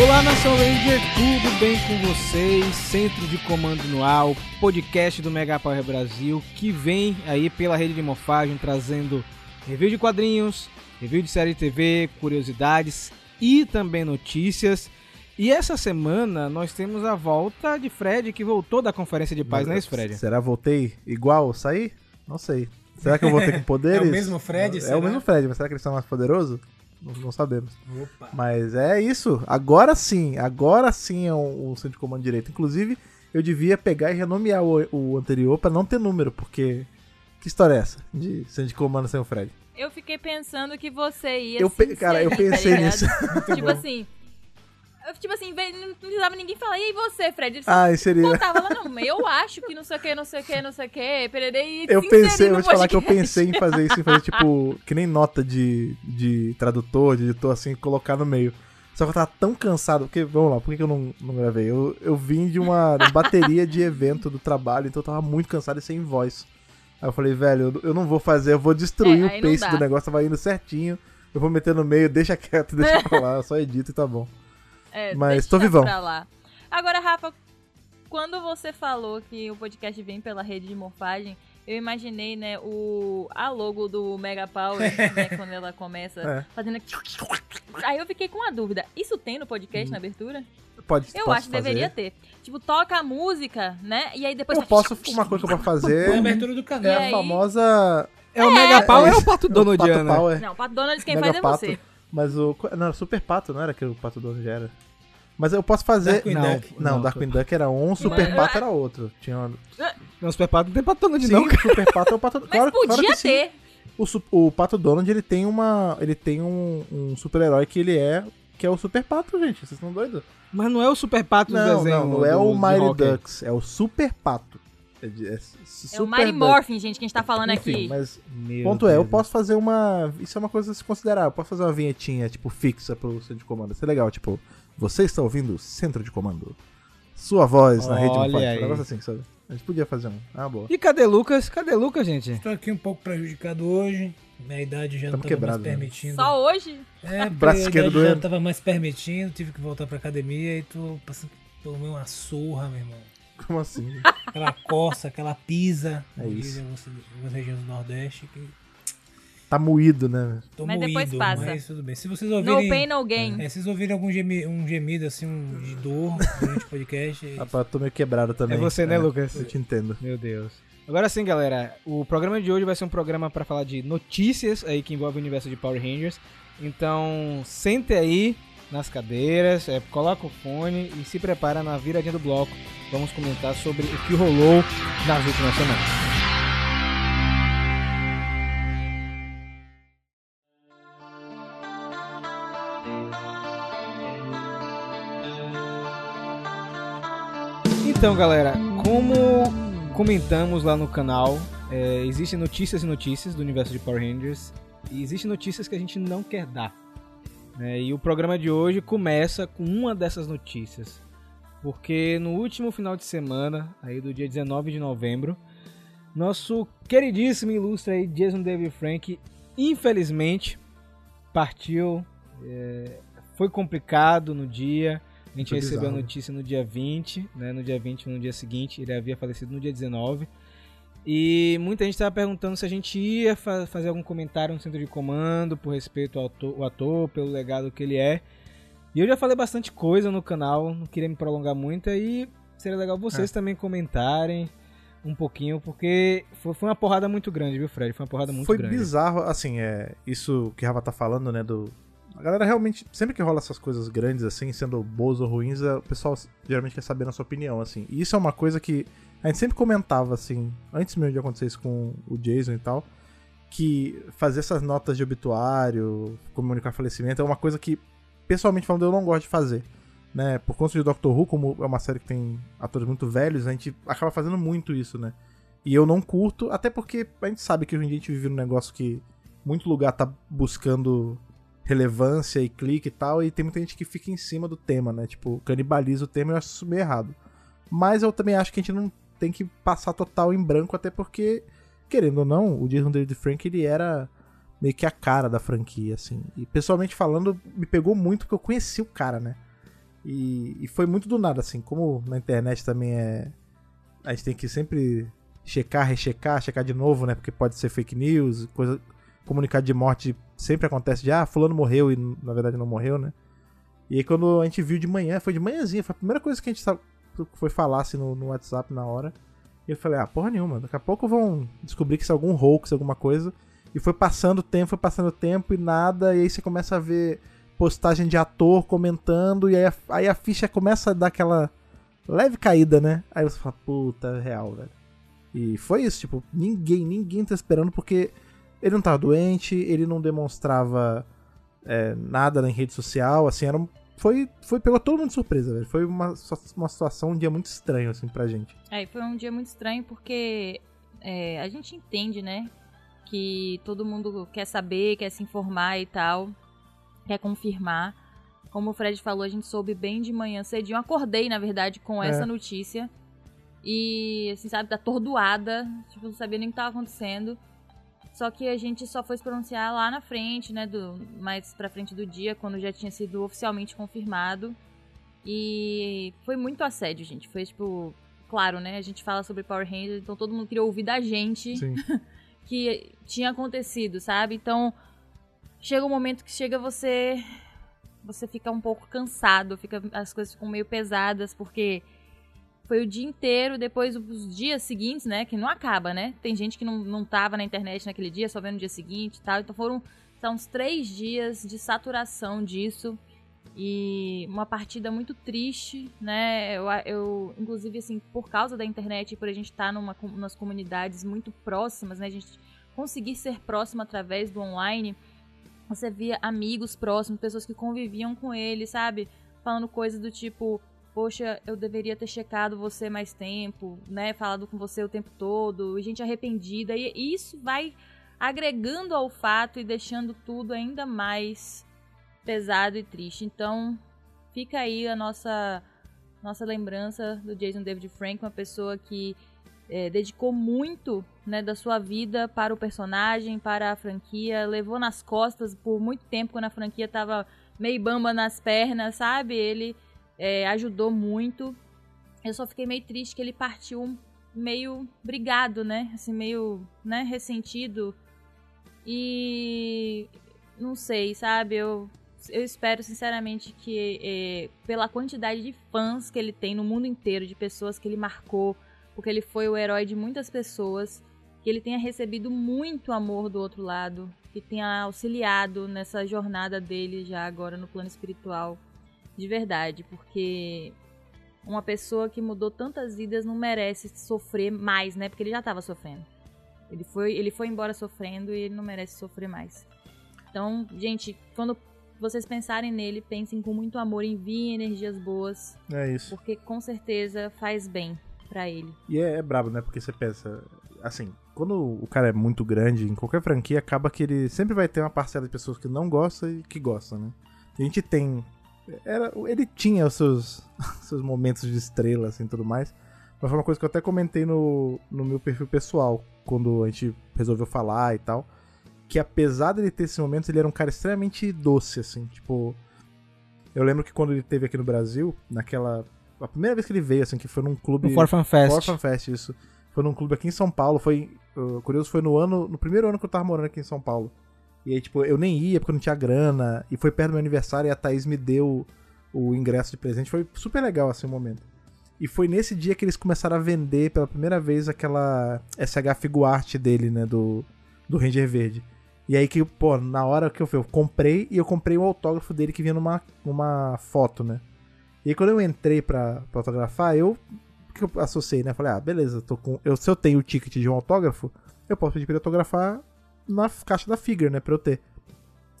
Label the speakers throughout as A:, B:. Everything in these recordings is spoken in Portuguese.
A: Olá, Nação Ranger, tudo bem com vocês? Centro de Comando no Ar, o podcast do Mega Power Brasil, que vem aí pela rede de morfagem trazendo review de quadrinhos, review de série de TV, curiosidades e também notícias. E essa semana nós temos a volta de Fred, que voltou da Conferência de Paz, não é isso, Fred?
B: Será voltei igual saí? Não sei. Será que eu voltei com poderes?
C: É o mesmo Fred,
B: É
C: será?
B: o mesmo Fred, mas será que eles são mais poderosos? Não, não sabemos.
C: Opa.
B: Mas é isso. Agora sim, agora sim é um, um centro de comando direito. Inclusive, eu devia pegar e renomear o, o anterior pra não ter número, porque. Que história é essa? De centro de comando sem o Fred?
D: Eu fiquei pensando que você ia.
B: Eu cara, eu
D: tá
B: pensei nisso.
D: tipo assim. Eu, Tipo assim, não precisava ninguém falar, e aí você, Fred? Ele
B: Ai, seria.
D: Botava lá, não, eu acho que não sei o que, não sei o que, não sei o que, pererei, e
B: Eu
D: se
B: pensei, eu vou te falar que eu pensei em fazer isso, em fazer tipo, que nem nota de, de tradutor, de editor, assim, colocar no meio. Só que eu tava tão cansado, porque, vamos lá, por que, que eu não, não gravei? Eu, eu vim de uma, bateria de evento do trabalho, então eu tava muito cansado e sem voz. Aí eu falei, velho, eu, eu não vou fazer, eu vou destruir
D: É,
B: o pace do negócio, tava indo certinho. Eu vou meter no meio, deixa quieto, deixa pra lá, eu só edito e tá bom.
D: É,
B: Mas
D: deixa
B: tô vivão.
D: pra lá. Agora, Rafa, quando você falou que o podcast vem pela rede de morfagem, eu imaginei, né, o, a logo do Mega Power, né, quando ela começa
B: É.
D: fazendo... Aí eu fiquei com uma dúvida. Isso tem no podcast, na abertura?
B: Pode,
D: Eu acho que
B: fazer?
D: deveria ter. Tipo, toca a música, né? E aí depois...
B: Eu posso, uma coisa que eu posso
C: É a
B: fazer
C: abertura do canal.
B: é a famosa...
A: É o Mega Pau é, o Pato
B: Pato
A: Donaldiano.
B: Power.
D: Não, Pato Donald quem
B: Mega
D: faz é
B: Pato.
D: você.
B: Mas o. Não, era Super Pato, não era que o Pato Dono já era. Mas eu posso fazer.
C: Darkwing
B: não,
C: Duck.
B: não,
A: Não,
B: Darkwing Duck era um, Super
D: Mas-
B: Pato era outro. Tinha um...
A: Não, o Super Pato não tem Pato Donald,
B: Sim,
A: não.
B: o Super Pato é o Pato
D: Mas
B: claro, claro
D: podia
B: que sim.
D: ter.
B: O, o Pato Donald, ele tem uma. Ele tem um, um super-herói que ele é. Que é o Super Pato, gente. Vocês estão doidos?
A: Mas não é o Super Pato do
B: Não,
A: desenho.
B: não, não é
A: do-
B: o
A: de
B: Mighty. Ducks, é o Super Pato. É, é
D: É
B: Super
D: o Mighty
B: Duck.
D: Morphin, gente, que a gente tá falando
B: Enfim,
D: aqui.
B: mas
A: Meu
B: Ponto é, eu
A: Deus.
B: posso fazer uma. Isso é uma coisa a se considerar. Eu posso fazer uma vinhetinha, tipo, fixa pro centro de comando. Isso é legal, tipo, você está ouvindo o centro de comando. Sua voz na rede
A: Olha
B: de um
A: aí.
B: Um negócio assim, sabe? A gente podia fazer um. Ah, boa.
A: E cadê Lucas? Cadê Lucas, gente?
C: Estou aqui um pouco prejudicado hoje. Minha idade já
B: Tamo
C: não estava
B: quebrado,
C: mais
B: né?
C: permitindo.
D: Só hoje?
C: É,
B: Braço esquerdo
C: já não tava mais permitindo, tive que voltar pra academia e tô passando tomei uma surra, meu irmão.
B: Como assim?
C: Aquela coça, aquela pisa.
B: É isso.
C: algumas- regiões do Nordeste que
B: Tá moído, né?
C: tô
D: Mas depois
C: moído,
D: passa.
C: mas tudo bem. Se vocês
D: No
C: ouvirem...
D: pain, no gain.
C: É, se vocês ouvirem algum gemi- um gemido assim, um de dor durante o podcast, é
B: Rapaz, eu tô meio quebrado também.
A: É você, né, Lucas?
B: Eu te entendo.
A: Meu Deus. Agora sim, galera, o programa de hoje vai ser um programa pra falar de notícias aí que envolve o universo de Power Rangers. Então, sente aí nas cadeiras, é, coloca o fone e se prepara na viradinha do bloco. Vamos comentar sobre o que rolou nas últimas semanas. Então, galera, como comentamos lá no canal, é, existem notícias e notícias do universo de Power Rangers e existem notícias que a gente não quer dar. Né? E o programa de hoje começa com uma dessas notícias. Porque no último final de semana, aí do dia 19 de novembro, nosso queridíssimo ilustre aí, Jason David Frank, infelizmente, partiu. é, foi complicado no dia. A gente recebeu
B: bizarro.
A: a notícia no dia 20, né? No dia 20, no dia seguinte, ele havia falecido no dia 19. E muita gente estava perguntando se a gente ia fa- fazer algum comentário no centro de comando por respeito ao ator, ator, pelo legado que ele é. E eu já falei bastante coisa no canal, não queria me prolongar muito, aí seria legal vocês
B: É.
A: também comentarem um pouquinho, porque foi, foi uma porrada muito grande, viu, Fred? Foi uma porrada muito
B: Foi
A: grande.
B: bizarro, assim, é. Isso que Rafa tá falando, né? Do. A galera realmente, sempre que rola essas coisas grandes, assim, sendo boas ou ruins, é, o pessoal geralmente quer saber a sua opinião, assim. E isso é uma coisa que a gente sempre comentava, assim, antes mesmo de acontecer isso com o Jason e tal, que fazer essas notas de obituário, comunicar falecimento, é uma coisa que, pessoalmente falando, eu não gosto de fazer. Né? Por conta de Doctor Who, como é uma série que tem atores muito velhos, a gente acaba fazendo muito isso, né? E eu não curto, até porque a gente sabe que hoje em dia a gente vive num negócio que muito lugar tá buscando relevância e clique e tal, e tem muita gente que fica em cima do tema, né? Tipo, canibaliza o tema e eu acho isso meio errado. Mas eu também acho que a gente não tem que passar total em branco, até porque, querendo ou não, o Jason David Frank ele era meio que a cara da franquia, assim. E pessoalmente falando, me pegou muito porque eu conheci o cara, né? E, e foi muito do nada, assim, como na internet também é. A gente tem que sempre checar, rechecar, checar de novo, né? Porque pode ser fake news, coisa. Comunicado de morte sempre acontece de ah, fulano morreu e na verdade não morreu, né? E aí quando a gente viu de manhã, foi de manhãzinha, foi a primeira coisa que a gente sa- foi falar assim no, no WhatsApp na hora. E eu falei, ah, porra nenhuma, daqui a pouco vão descobrir que isso é algum hoax, alguma coisa. E foi passando tempo, foi passando tempo e nada, e aí você começa a ver postagem de ator comentando, e aí a, aí a ficha começa a dar aquela leve caída, né? Aí você fala, puta, é real, velho. E foi isso, tipo, ninguém, ninguém tá esperando, porque ele não tava doente, ele não demonstrava é, nada na rede social, assim, era um, foi, foi, pegou todo mundo de surpresa, velho. Foi uma, uma situação, um dia muito estranho, assim, pra gente.
D: É, foi um dia muito estranho porque é, a gente entende, né? Que todo mundo quer saber, quer se informar e tal, quer confirmar. Como o Fred falou, a gente soube bem de manhã cedinho. Eu acordei, na verdade, com
B: É.
D: essa notícia. E, assim, sabe, atordoada. Tipo, não sabia nem o que tava acontecendo. Só que a gente só foi se pronunciar lá na frente, né? Do, mais pra frente do dia, quando já tinha sido oficialmente confirmado. E foi muito assédio, gente. Foi tipo. Claro, né? A gente fala sobre Power Rangers, então todo mundo queria ouvir da gente que tinha acontecido, sabe? Então, chega um momento que chega você você fica um pouco cansado, fica as coisas ficam meio pesadas porque foi o dia inteiro, depois os dias seguintes, né, que não acaba, né? Tem gente que não, não tava na internet naquele dia, só vendo no dia seguinte e tal. Então foram uns três dias de saturação disso e uma partida muito triste, né? Eu, eu inclusive, assim, por causa da internet e por a gente estar numa, com- nas comunidades muito próximas, né? A gente conseguir ser próximo através do online, você via amigos próximos, pessoas que conviviam com ele, sabe? Falando coisas do tipo, poxa, eu deveria ter checado você mais tempo, né? Falado com você o tempo todo, gente arrependida. E isso vai agregando ao fato e deixando tudo ainda mais pesado e triste. Então, fica aí a nossa nossa lembrança do Jason David Frank, uma pessoa que é, dedicou muito né, da sua vida para o personagem, para a franquia, levou nas costas por muito tempo quando a franquia tava meio bamba nas pernas, sabe? Ele é, ajudou muito. Eu só fiquei meio triste que ele partiu meio brigado, né? Assim, meio né, ressentido. E não sei, sabe? Eu, eu espero sinceramente que, é, pela quantidade de fãs que ele tem no mundo inteiro, de pessoas que ele marcou, porque ele foi o herói de muitas pessoas, que ele tenha recebido muito amor do outro lado, que tenha auxiliado nessa jornada dele já agora no plano espiritual. De verdade, porque uma pessoa que mudou tantas vidas não merece sofrer mais, né? Porque ele já estava sofrendo. Ele foi, ele foi embora sofrendo e ele não merece sofrer mais. Então, gente, quando vocês pensarem nele, pensem com muito amor, enviem energias boas,
B: É isso.
D: porque com certeza faz bem pra ele.
B: E é, é brabo, né? Porque você pensa, assim, quando o cara é muito grande, em qualquer franquia, acaba que ele sempre vai ter uma parcela de pessoas que não gostam e que gostam, né? A gente tem. Era, ele tinha os seus, seus momentos de estrela, assim, tudo mais. Mas foi uma coisa que eu até comentei no, no meu perfil pessoal, quando a gente resolveu falar e tal. Que apesar dele ter esses momentos, ele era um cara extremamente doce, assim, tipo. Eu lembro que quando ele esteve aqui no Brasil, naquela. A primeira vez que ele veio, assim, que foi num clube.
A: No Forfan Fest.
B: Orphan Fest, isso. Foi num clube aqui em São Paulo. Foi. uh, curioso, foi no ano. No primeiro ano que eu tava morando aqui em São Paulo. E aí, tipo, eu nem ia porque eu não tinha grana. E foi perto do meu aniversário e a Thaís me deu o ingresso de presente. Foi super legal, assim, o momento. E foi nesse dia que eles começaram a vender pela primeira vez aquela SH Figuarte dele, né? Do, do Ranger Verde. E aí que, pô, na hora que eu, eu comprei e eu comprei o autógrafo dele que vinha numa, numa foto, né? E aí quando eu entrei pra, pra autografar, eu que eu associei, né? Falei, ah, beleza, tô com. Eu, se eu tenho o ticket de um autógrafo, eu posso pedir pra ele autografar na caixa da Figure, né? Pra eu ter.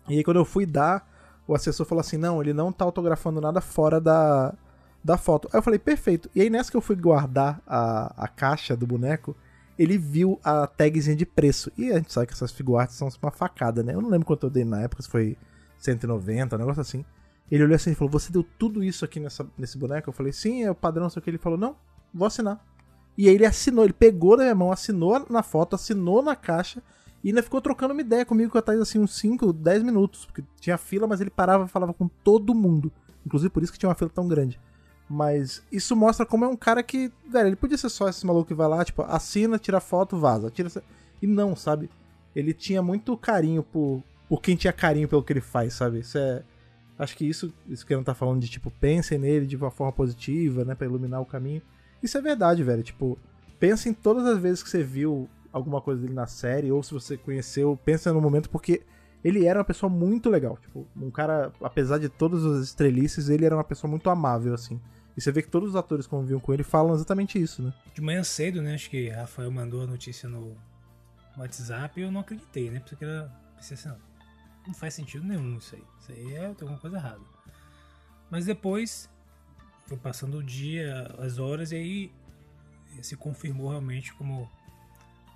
B: E aí quando eu fui dar, o assessor falou assim: não, ele não tá autografando nada fora da, da foto. Aí eu falei, perfeito. E aí nessa que eu fui guardar a, a caixa do boneco, ele viu a tagzinha de preço. E a gente sabe que essas figuartes são uma facada, né? Eu não lembro quanto eu dei na época, se foi 190, um negócio assim. Ele olhou assim e falou: Você deu tudo isso aqui nessa, nesse boneco? Eu falei: Sim, é o padrão, só que ele falou: Não, vou assinar. E aí ele assinou, ele pegou da minha mão, assinou na foto, assinou na caixa e ainda ficou trocando uma ideia comigo com a Thaís assim uns 5, 10 minutos. Porque tinha fila, mas ele parava e falava com todo mundo. Inclusive por isso que tinha uma fila tão grande. Mas isso mostra como é um cara que, velho, ele podia ser só esse maluco que vai lá, tipo, assina, tira foto, vaza. Tira... E não, sabe? Ele tinha muito carinho por, por quem tinha carinho pelo que ele faz, sabe? Isso é. Acho que isso, isso que ele tá falando de, tipo, pensem nele de uma forma positiva, né? Pra iluminar o caminho. Isso é verdade, velho. Tipo, pensa em todas as vezes que você viu alguma coisa dele na série, ou se você conheceu, pensa no momento, porque ele era uma pessoa muito legal. Tipo, um cara, apesar de todas as estrelices, ele era uma pessoa muito amável, assim. E você vê que todos os atores que conviviam com ele falam exatamente isso, né?
C: De manhã cedo, né? Acho que Rafael mandou a notícia no WhatsApp e eu não acreditei, né? Porque era. Pensei assim, não, não faz sentido nenhum isso aí. Isso aí é alguma coisa errada. Mas depois foi passando o dia, as horas, e aí se confirmou realmente como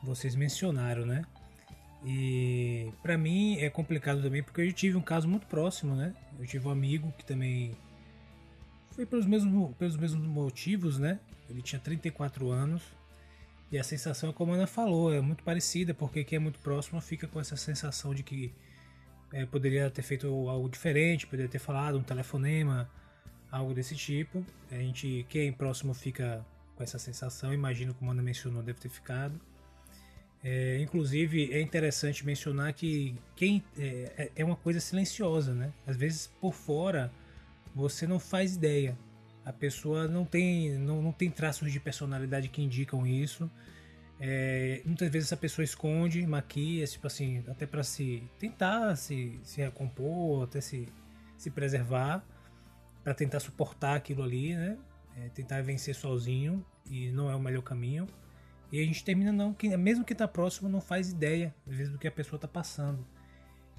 C: vocês mencionaram, né? E para mim é complicado também porque eu tive um caso muito próximo, né? Eu tive um amigo que também foi pelos mesmos, pelos mesmos motivos, né? Ele tinha 34 anos e a sensação, como a Ana falou, é muito parecida, porque quem é muito próximo fica com essa sensação de que é, poderia ter feito algo diferente, poderia ter falado um telefonema, algo desse tipo. A gente, quem é próximo fica com essa sensação, imagino como a Ana mencionou, deve ter ficado. É, inclusive é interessante mencionar que quem é, é, é uma coisa silenciosa, né? Às vezes por fora você não faz ideia. A pessoa não tem, não, não tem traços de personalidade que indicam isso. É, muitas vezes essa pessoa esconde, maquia, tipo assim, até para se tentar se, se recompor, até se, se preservar, para tentar suportar aquilo ali, né? É, tentar vencer sozinho e não é o melhor caminho. E a gente termina não, que mesmo que tá próximo não faz ideia às vezes do que a pessoa tá passando.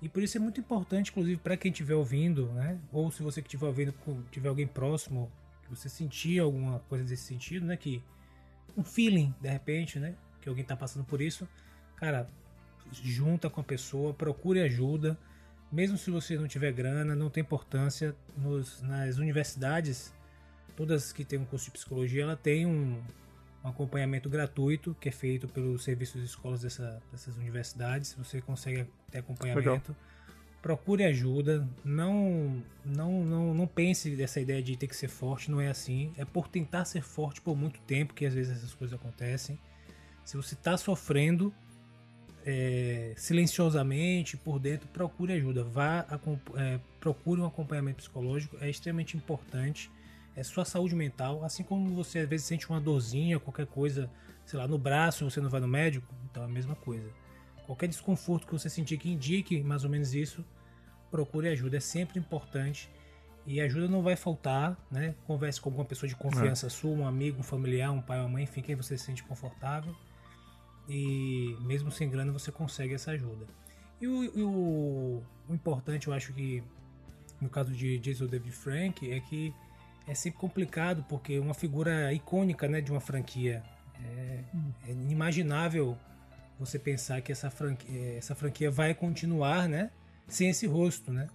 C: E por isso é muito importante, inclusive, para quem estiver ouvindo, né? Ou se você que estiver ouvindo, tiver alguém próximo, que você sentir alguma coisa desse sentido, né? Que um feeling, de repente, né? Que alguém está passando por isso, cara, junta com a pessoa, procure ajuda. Mesmo se você não tiver grana, não tem importância. Nos, nas universidades, todas que têm um curso de psicologia, ela tem um, um acompanhamento gratuito que é feito pelos serviços de escolas dessa, dessas universidades. Você consegue ter acompanhamento. Legal. Procure ajuda. Não, não, não, não pense dessa ideia de ter que ser forte. Não é assim. É por tentar ser forte por muito tempo que às vezes essas coisas acontecem. Se você está sofrendo é, silenciosamente por dentro, procure ajuda. Vá, é, procure um acompanhamento psicológico. É extremamente importante é sua saúde mental, assim como você às vezes sente uma dorzinha, qualquer coisa, sei lá, no braço, você não vai no médico, então é a mesma coisa. Qualquer desconforto que você sentir que indique mais ou menos isso, procure ajuda, é sempre importante. E ajuda não vai faltar, né? Converse com alguma pessoa de confiança é. sua, um amigo, um familiar, um pai, uma mãe, enfim, quem você se sente confortável. E mesmo sem grana você consegue essa ajuda. E o, e o, o importante, eu acho que no caso de Jason David Frank, é que é sempre complicado porque é uma figura icônica né, de uma franquia. É, é inimaginável você pensar que essa franquia, essa franquia vai continuar né, sem esse rosto. Né?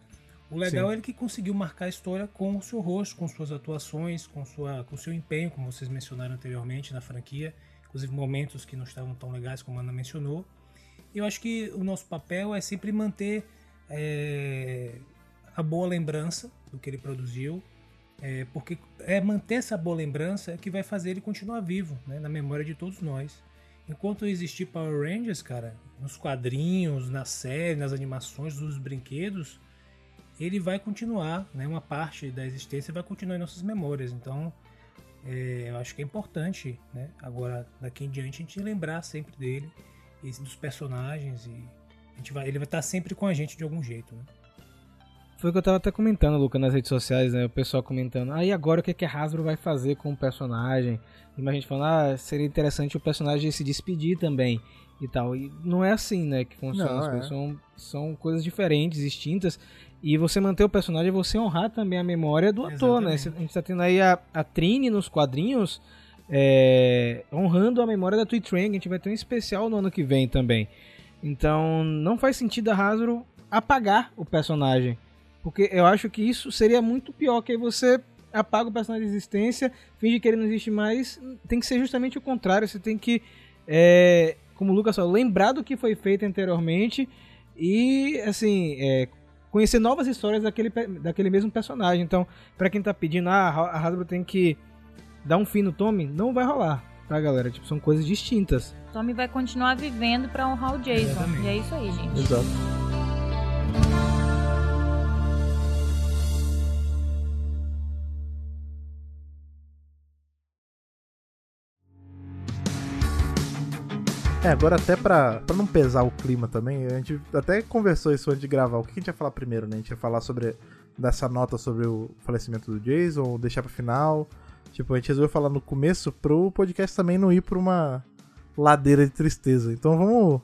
C: O legal Sim. é ele que conseguiu marcar a história com o seu rosto, com suas atuações, com, sua, com o seu empenho, como vocês mencionaram anteriormente na franquia, inclusive momentos que não estavam tão legais como a Ana mencionou. Eu acho que o nosso papel é sempre manter é, a boa lembrança do que ele produziu, é, porque é manter essa boa lembrança que vai fazer ele continuar vivo, né, na memória de todos nós. Enquanto existir Power Rangers, cara, nos quadrinhos, na série, nas animações, nos brinquedos, ele vai continuar, né, uma parte da existência vai continuar em nossas memórias. Então, é, eu acho que é importante, né, agora daqui em diante a gente lembrar sempre dele e dos personagens e vai, ele vai estar sempre com a gente de algum jeito, né?
A: Foi o que eu tava até comentando, Luca, nas redes sociais, né? O pessoal comentando. Aí ah, agora o que, é que a Hasbro vai fazer com o personagem? E a gente falando, ah, seria interessante o personagem se despedir também e tal. E não é assim, né, que funciona. Não, é. são, são coisas diferentes, distintas. E você manter o personagem é você honrar também a memória do ator, né? A gente tá tendo aí a, a Trini nos quadrinhos é, honrando a memória da Twitch Train. A gente vai ter um especial no ano que vem também. Então não faz sentido a Hasbro apagar o personagem. Porque eu acho que isso seria muito pior, que aí você apaga o personagem de existência, finge que ele não existe mais. Tem que ser justamente o contrário. Você tem que, é, como o Lucas falou, lembrar do que foi feito anteriormente e, assim, é, conhecer novas histórias daquele, daquele mesmo personagem. Então, pra quem tá pedindo, ah, a Hasbro tem que dar um fim no Tommy, não vai rolar, tá, galera? Tipo, são coisas distintas.
D: Tommy vai continuar vivendo pra honrar o Jason.
C: Exatamente.
D: E é isso aí, gente.
B: Exato. É, agora até pra, pra não pesar o clima também, a gente até conversou isso antes de gravar. O que a gente ia falar primeiro, né? A gente ia falar sobre dessa nota sobre o falecimento do Jason, deixar pro final. Tipo, a gente resolveu falar no começo pro podcast também não ir pra uma ladeira de tristeza. Então vamos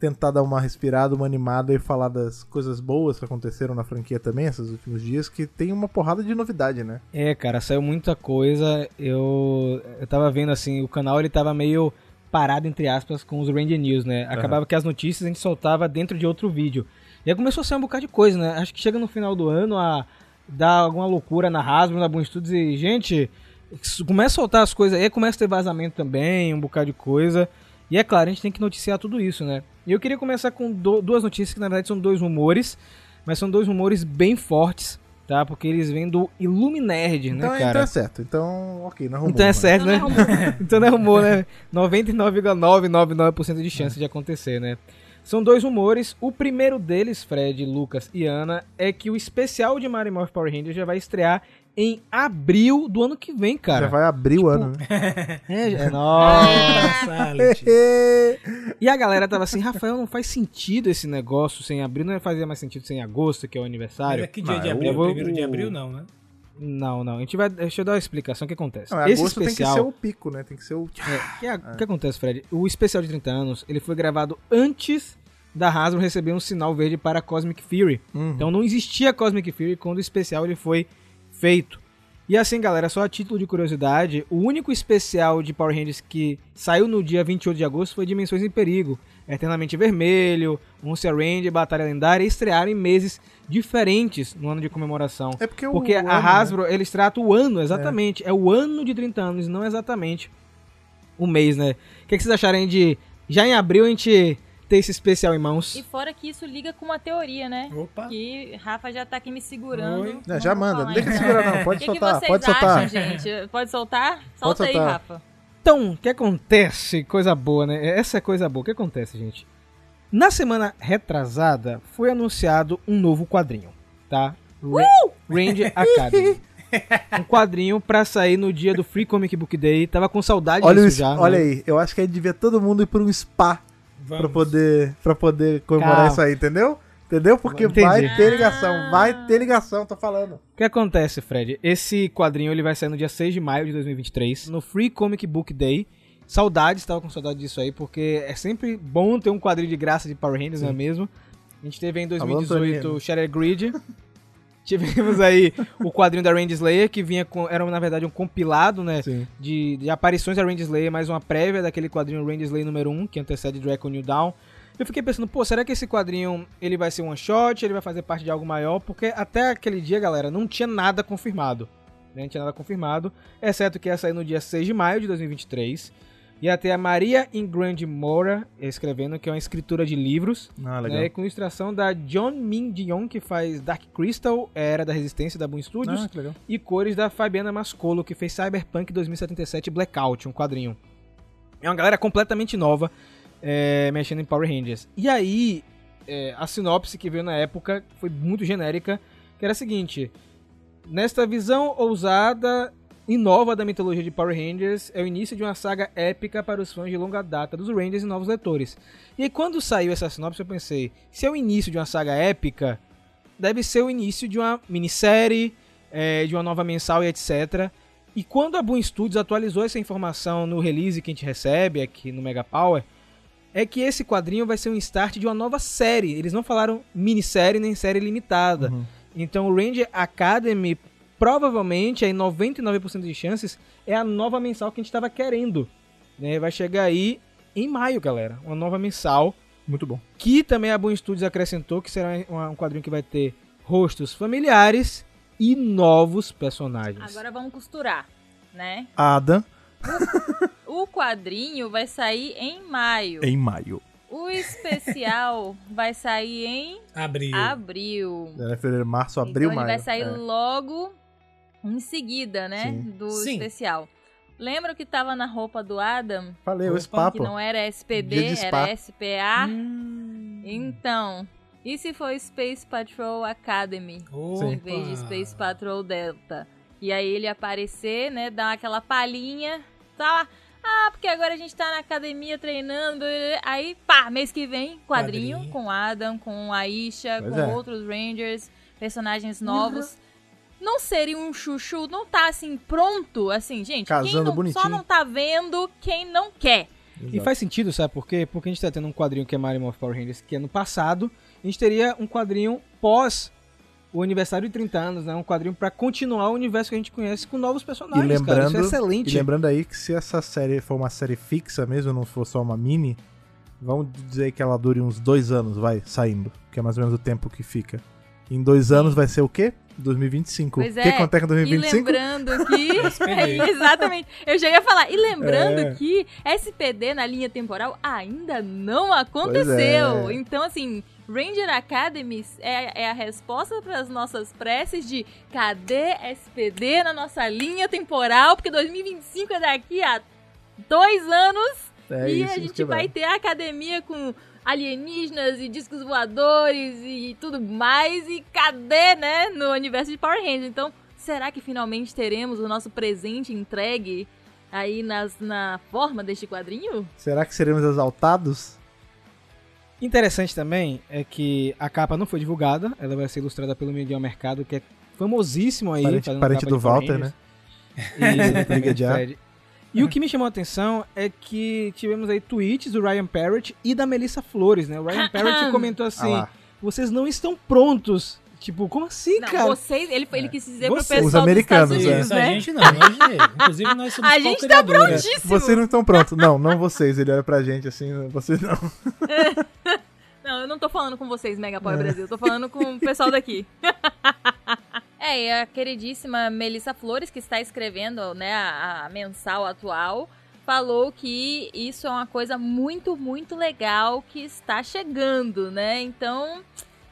B: tentar dar uma respirada, uma animada e falar das coisas boas que aconteceram na franquia também esses últimos dias, que tem uma porrada de novidade, né?
A: É, cara, saiu muita coisa. Eu, eu tava vendo assim, o canal ele tava meio parado, entre aspas, com os Ranger News, né? Acabava que as notícias a gente soltava dentro de outro vídeo. E aí começou a sair um bocado de coisa, né? Acho que chega no final do ano a dar alguma loucura na Hasbro, na Boom Studios e, gente, começa a soltar as coisas aí, começa a ter vazamento também, um bocado de coisa. E é claro, a gente tem que noticiar tudo isso, né? E eu queria começar com do- duas notícias que na verdade são dois rumores, mas são dois rumores bem fortes, tá? Porque eles vêm do Illuminerd,
B: Então,
A: né,
B: então
A: cara?
B: é certo. Então, ok, não arrumou.
A: Então é
B: né?
A: certo, né?
D: Então não arrumou.
A: então não é rumor, né? 99,999% de chance de acontecer, né? São dois rumores. O primeiro deles, Fred, Lucas e Ana, é que o especial de Mario Morph Power Rangers já vai estrear em abril do ano que vem, cara.
B: Já vai abrir o ano, né?
A: É, já- Nossa.
C: Silent.
A: E a galera tava assim, Rafael, não faz sentido esse negócio sem abril, não fazia mais sentido sem agosto, que é o
C: Mas
A: aniversário.
C: é que dia
B: Não,
C: de abril?
A: vou-
C: Primeiro de abril, não, né?
A: Não, não. A gente vai. Deixa eu dar uma explicação. O que acontece?
B: Não,
A: esse
B: agosto tem que
A: especial.
B: ser o pico, né? Tem que ser o.
A: É, que a- O que acontece, Fred? O especial de 30 anos, ele foi gravado antes da Hasbro receber um sinal verde para Cosmic Fury.
B: Uhum.
A: Então não existia Cosmic Fury quando o especial ele foi feito. E assim, galera, só a título de curiosidade, o único especial de Power Rangers que saiu no dia 28 de agosto foi Dimensões em Perigo. Eternamente Vermelho, Once Ranger, Batalha Lendária, estrearam em meses diferentes no ano de comemoração.
B: É porque,
A: Porque
B: o
A: a
B: né?
A: Hasbro, eles tratam o ano, exatamente. É. o ano de 30 anos, não exatamente o mês, né? O que, que vocês acharem de já em abril a gente ter esse especial em mãos?
D: E fora que isso liga com uma teoria, né?
C: Opa.
D: Que Rafa já tá aqui me segurando.
B: Não, já manda, não tem que
D: então.
B: segurar não, pode
D: que, que
B: soltar,
D: vocês
B: pode soltar.
D: acham, gente? Pode soltar? Solta aí,
B: soltar.
D: Rafa.
A: Então, o que acontece? Coisa boa, né? Essa é coisa boa. O que acontece, gente? Na semana retrasada, foi anunciado um novo quadrinho, tá? Ra- Ranger Academy. Um quadrinho pra sair no dia do Free Comic Book Day. Tava com saudade
B: Olha,
A: disso já.
B: olha
A: né?
B: aí, eu acho que aí devia todo mundo ir pra um spa pra
C: Vamos.
B: poder, pra poder comemorar
A: Calma.
B: isso aí, entendeu? Entendeu? Porque
A: Entendi.
B: vai ter ligação, vai ter ligação, tô falando.
A: O que acontece, Fred? Esse quadrinho ele vai sair no dia 6 de maio de 2023, no Free Comic Book Day. Saudades, tava com saudade disso aí, porque é sempre bom ter um quadrinho de graça de Power Rangers, não é mesmo? A gente teve em 2018
B: Antonino.
A: o Shattered Grid. Tivemos aí o quadrinho da Range Slayer, que vinha com. Era na verdade um compilado, né? De, de aparições da Range Slayer, mais uma prévia daquele quadrinho Range Slayer número 1, que antecede Dragon New Dawn. Eu fiquei pensando, pô, será que esse quadrinho ele vai ser um one shot, ele vai fazer parte de algo maior? Porque até aquele dia, galera, não tinha nada confirmado. Né? Não tinha nada confirmado, exceto que ia sair no dia 6 de maio de 2023. Ia ter a Maria Ingrande Moura escrevendo, que é uma escritora de livros,
B: Ah, legal.
A: né, com ilustração da John Min Dion, que faz Dark Crystal, Era da Resistência da Boom Studios,
B: Ah, que legal.
A: e cores da Fabiana Mascolo, que fez Cyberpunk 2077 Blackout, um quadrinho. É uma galera completamente nova é, mexendo em Power Rangers. E aí, é, a sinopse que veio na época foi muito genérica, que era a seguinte: Nesta visão ousada e nova da mitologia de Power Rangers, é o início de uma saga épica para os fãs de longa data dos Rangers e novos leitores. E aí, quando saiu essa sinopse, eu pensei: se é o início de uma saga épica, deve ser o início de uma minissérie, é, de uma nova mensal e etc. E quando a Boom Studios atualizou essa informação no release que a gente recebe aqui no Mega Power, é que esse quadrinho vai ser um start de uma nova série. Eles não falaram minissérie nem série limitada.
B: Uhum.
A: Então o Ranger Academy, provavelmente, aí 99% de chances, é a nova mensal que a gente estava querendo. né? Vai chegar aí em maio, galera. Uma nova mensal
B: Muito bom.
A: que também a Boom Studios acrescentou que será um quadrinho que vai ter rostos familiares e novos personagens.
D: Agora vamos costurar, né?
B: Adam
D: O quadrinho vai sair em maio.
B: em maio.
D: O especial vai sair em
C: Abril.
D: abril.
B: Janeiro, fevereiro, março, abril,
D: então
B: maio.
D: ele vai sair
B: É.
D: logo em seguida, né?
B: Sim.
D: Do
C: Sim.
D: especial. Lembra que tava na roupa do Adam?
B: Falei, o spa,
D: Que não era SPD, era SPA.
C: Hum.
D: Então, e se for Space Patrol Academy?
C: Opa.
D: Em vez de Space Patrol Delta. E aí ele aparecer, né? Dar aquela palhinha. Tá. Ah, porque agora a gente tá na academia treinando. Aí, pá, mês que vem, quadrinho,
C: Quadrinho.
D: com Adam, com Aisha,
B: Pois
D: com
B: é.
D: outros Rangers, personagens novos. Não seria um chuchu, não tá assim pronto, assim, gente. quem
B: Casando
D: não, só
B: bonitinho.
D: não tá vendo quem não quer.
A: E
B: Exato.
A: faz sentido, sabe por quê? Porque a gente tá tendo um quadrinho que é Mario Morph Power Rangers, que é no passado. A gente teria um quadrinho pós o aniversário de 30 anos, né? Um quadrinho pra continuar o universo que a gente conhece com novos
B: E
A: personagens, cara. Isso
B: lembrando,
A: é excelente.
B: e lembrando aí que se essa série for uma série fixa mesmo, não for só uma mini, vamos dizer que ela dure uns dois anos, vai, saindo. Que é mais ou menos o tempo que fica. Em dois anos vai ser o quê? 2025.
D: Pois
B: o
D: é,
B: que acontece em
D: E
B: 2025?
D: lembrando que. Exatamente. Eu já ia falar. E lembrando
B: É.
D: que SPD na linha temporal ainda não aconteceu.
B: É.
D: Então, assim, Ranger Academy é, é a resposta para as nossas preces de cadê SPD na nossa linha temporal? Porque 2025 é daqui a dois anos.
B: É
D: e
B: isso,
D: a gente vai ter a academia com alienígenas e discos voadores e tudo mais. E cadê, né, no universo de Power Rangers? Então, será que finalmente teremos o nosso presente entregue aí nas, na forma deste quadrinho?
B: Será que seremos exaltados?
A: Interessante também é que a capa não foi divulgada, ela vai ser ilustrada pelo Miguel Mercado, que é famosíssimo aí.
B: Parente, parente do Walter, né?
A: Rangers. E,
B: ar.
A: Fred. E o que me chamou a atenção é que tivemos aí tweets do Ryan Parrott e da Melissa Flores, né? O Ryan Parrott comentou
B: Ah
A: assim:
B: lá.
A: vocês não estão prontos. Tipo, como assim,
D: Não,
A: cara?
D: vocês, ele, ele quis dizer
A: Vocês.
D: pro pessoal
B: Os americanos,
D: dos
B: é.
D: Estados Unidos,
C: a
D: né?
C: gente não. Nós, inclusive, nós somos
D: A gente tá prontíssimo.
B: Vocês não estão prontos. Não, não vocês. Ele olha pra gente assim, vocês não.
D: Não, eu não tô falando com vocês, Mega Power Brasil. Eu tô falando com o pessoal daqui. é, e a queridíssima Melissa Flores, que está escrevendo né, a, a mensal atual, falou que isso é uma coisa muito, muito legal que está chegando, né? Então,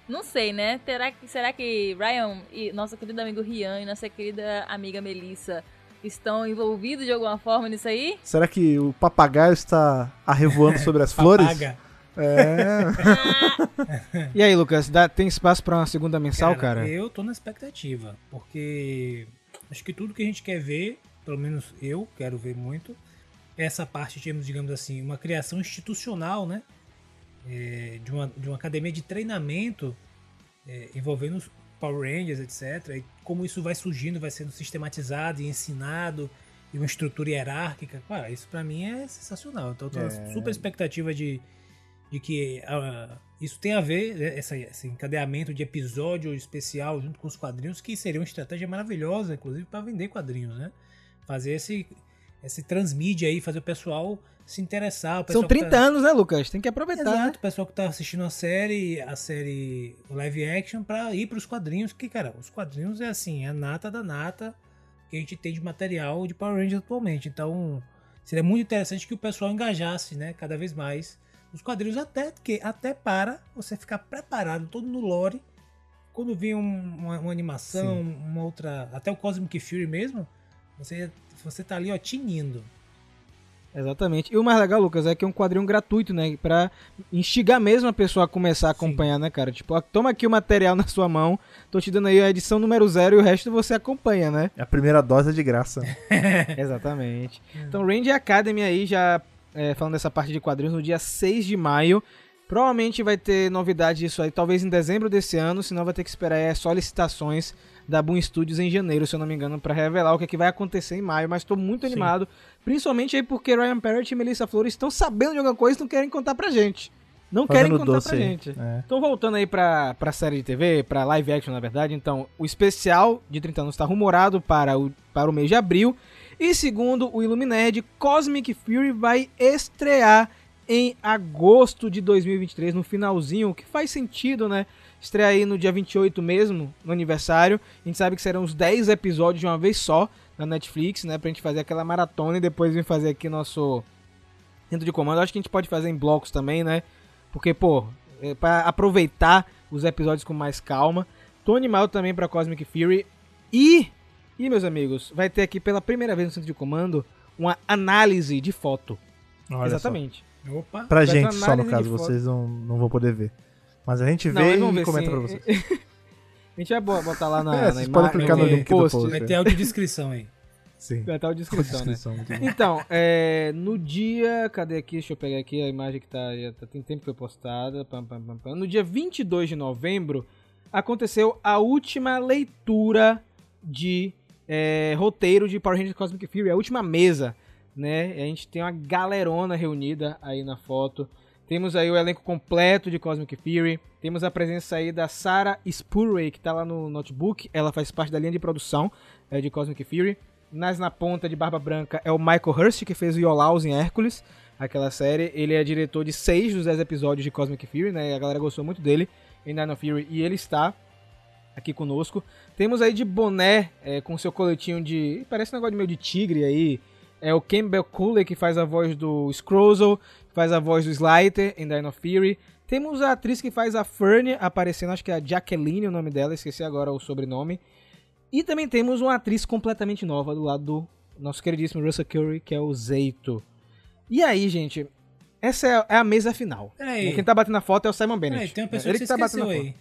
D: não sei, né? Terá, que- será que Ryan e nosso querido amigo Rian e nossa querida amiga Melissa estão envolvidos de alguma forma nisso aí?
B: Será que o papagaio está arrevoando sobre as flores?
C: Papaga.
B: É.
A: E aí, Lucas, dá- tem espaço pra uma segunda mensal, cara?
C: Eu tô na expectativa, porque acho que tudo que a gente quer ver, pelo menos eu quero ver muito, é essa parte, temos, digamos assim, uma criação institucional, né? É, de, uma, de uma academia de treinamento é, envolvendo os Power Rangers, etc. E como isso vai surgindo, vai sendo sistematizado e ensinado, e uma estrutura hierárquica. Cara, isso pra mim é sensacional. Então eu tô
B: É.
C: na super expectativa de, de que ah, isso tem a ver, né, essa- esse encadeamento de episódio especial junto com os quadrinhos, que seria uma estratégia maravilhosa, inclusive, para vender quadrinhos, né? Fazer esse, esse transmídia aí, fazer o pessoal se interessar. Pessoal
A: São
C: que
A: 30
C: tá-
A: anos, né, Lucas? Tem que aproveitar. né?
C: Exato, o pessoal que tá assistindo a série, a série live action, pra ir pros quadrinhos, que, cara, os quadrinhos é assim, é a nata da nata que a gente tem de material de Power Rangers atualmente. Então, seria muito interessante que o pessoal engajasse, né, cada vez mais os quadrinhos, até que até para você ficar preparado todo no lore. Quando vir um- uma, uma animação, uma outra. Até o Cosmic Fury mesmo, você, você tá ali, ó, tinindo.
A: Exatamente. E o mais legal, Lucas, é que é um quadrinho gratuito, né? Pra instigar mesmo a pessoa a começar a acompanhar, né, cara? Tipo, ó, toma aqui o material na sua mão, tô te dando aí a edição número zero e o resto você acompanha, né?
B: A primeira dose é de graça.
A: Exatamente. Então, Ranger Academy aí já é, falando dessa parte de quadrinhos no dia 6 de maio. Provavelmente vai ter novidade disso aí, talvez em dezembro desse ano, senão vai ter que esperar é, solicitações da Boom Studios em janeiro, se eu não me engano, pra revelar o que, é que vai acontecer em maio. Mas tô muito
C: Sim.
A: animado, principalmente aí porque Ryan Parrott e Melissa Flores estão sabendo de alguma coisa e não querem contar pra gente. Não querem
B: Fazendo
A: contar
B: doce
A: pra gente.
B: É.
A: Então, voltando aí pra, pra série de TV, pra live action, na verdade. Então, o especial de 30 anos está rumorado para o, para o mês de abril. E segundo o Illumined, Cosmic Fury vai estrear em agosto de 2023, no finalzinho, que faz sentido, né? Estrear aí no dia 28 mesmo, no aniversário. A gente sabe que serão os 10 episódios de uma vez só na Netflix, né? Pra gente fazer aquela maratona e depois vir fazer aqui nosso centro de comando. Acho que a gente pode fazer em blocos também, né? Porque, pô, é pra aproveitar os episódios com mais calma. Tô animado também pra Cosmic Fury. E, e meus amigos, vai ter aqui pela primeira vez no centro de comando uma análise de foto.
B: Olha
A: Exatamente.
C: Opa.
B: Só. Pra
A: Vai ter
B: gente só, no caso, vocês não, não vão poder ver. Mas a gente
A: Não,
B: vê
A: vão
B: e
A: ver
B: comenta
A: sim.
B: pra vocês.
A: A gente vai bo- botar lá na,
B: É,
A: na
B: vocês podem
A: imagem,
B: clicar
C: no link
B: do
A: post.
B: post.
C: Vai ter audiodescrição aí.
B: Sim.
A: Vai estar a descrição, né? Então, é, no dia. Cadê aqui? Deixa eu pegar aqui a imagem que tá. Já tá- tem tempo que foi postada. Pam, pam, pam, pam. No dia 22 de novembro, aconteceu a última leitura de é, roteiro de Power Rangers Cosmic Fury, a última mesa. Né? A gente tem uma galerona reunida aí na foto. Temos aí o elenco completo de Cosmic Fury. Temos a presença aí da Sarah Spurway, que tá lá no notebook. Ela faz parte da linha de produção é, de Cosmic Fury. Nas na ponta de Barba Branca é o Michael Hurst, que fez o Yolaus em Hércules, aquela série. Ele é diretor de seis dos dez episódios de Cosmic Fury, né? E a galera gostou muito dele em Dino Fury e ele está aqui conosco. Temos aí de boné, é, com seu coletinho de. Parece um negócio meio de tigre aí. É o Campbell Cooley, que faz a voz do Scrozzle, faz a voz do Slider em Dino Fury. Temos a atriz que faz a Fern aparecendo, acho que é a Jacqueline o nome dela, esqueci agora o sobrenome. E também temos uma atriz completamente nova do lado do nosso queridíssimo Russell Curry, que é o Zeito. E aí, gente, essa é a- é a mesa final.
C: Peraí.
A: Quem tá batendo na foto é o Simon Bennett.
C: Peraí, tem uma pessoa
A: Ele
C: que você
A: tá batendo
C: aí.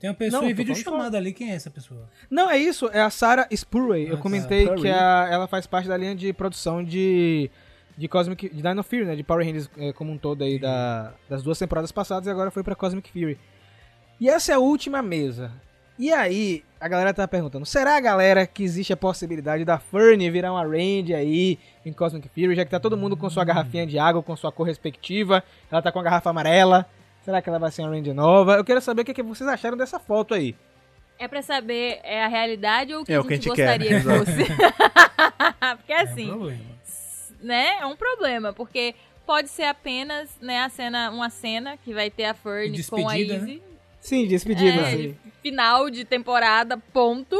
C: Tem uma pessoa
A: Não,
C: em vídeo chamada ali. Quem é essa pessoa?
A: Não, é isso, é a Sarah Spurway.
C: Ah,
A: Eu
C: tá.
A: comentei
B: Spurway.
A: que a- ela faz parte da linha de produção de, de Cosmic de Dino Fury, né? De Power Rangers eh, como um todo aí da, das duas temporadas passadas e agora foi pra Cosmic Fury. E essa é a última mesa. E aí, a galera tá perguntando, será, galera, que existe a possibilidade da Fern virar uma Range aí em Cosmic Fury, já que tá todo mundo com sua garrafinha de água, com sua cor respectiva, ela tá com a garrafa amarela, será que ela vai ser uma Range nova? Eu quero saber o que, que vocês acharam dessa foto aí.
D: É pra saber é a realidade ou o que
B: É
D: a
B: o que
D: gente
B: a gente quer,
D: gostaria
B: né?
D: que fosse. porque
C: É um
D: assim,
C: problema.
D: né, é um problema, porque pode ser apenas, né, a cena, uma cena que vai ter a Fern com a
C: Despedida,
D: Izzy.
A: Sim, despedida.
D: É,
A: sim.
D: final de temporada, ponto.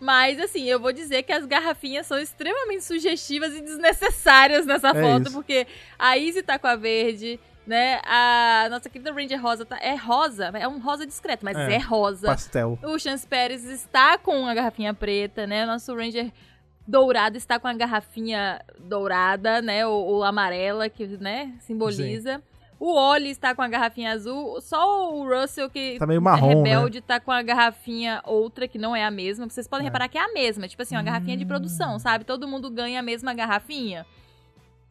D: Mas, assim, eu vou dizer que as garrafinhas são extremamente sugestivas e desnecessárias nessa
B: É
D: foto,
B: isso.
D: porque a Izzy tá com a verde, né? A nossa querida Ranger Rosa tá, é rosa, é um rosa discreto, mas é,
B: É,
D: rosa.
B: Pastel.
D: O Chance Pérez está com a garrafinha preta, né? O nosso Ranger dourado está com a garrafinha dourada, né? Ou, ou amarela, que, né? Simboliza. O Oli está com a garrafinha azul. Só o Russell, que
B: Tá meio marrom,
D: é rebelde, tá com a garrafinha outra, que não é a mesma. Vocês podem
B: É.
D: reparar que é a mesma. Tipo assim, uma garrafinha de
C: Hum.
D: produção, sabe? Todo mundo ganha a mesma garrafinha.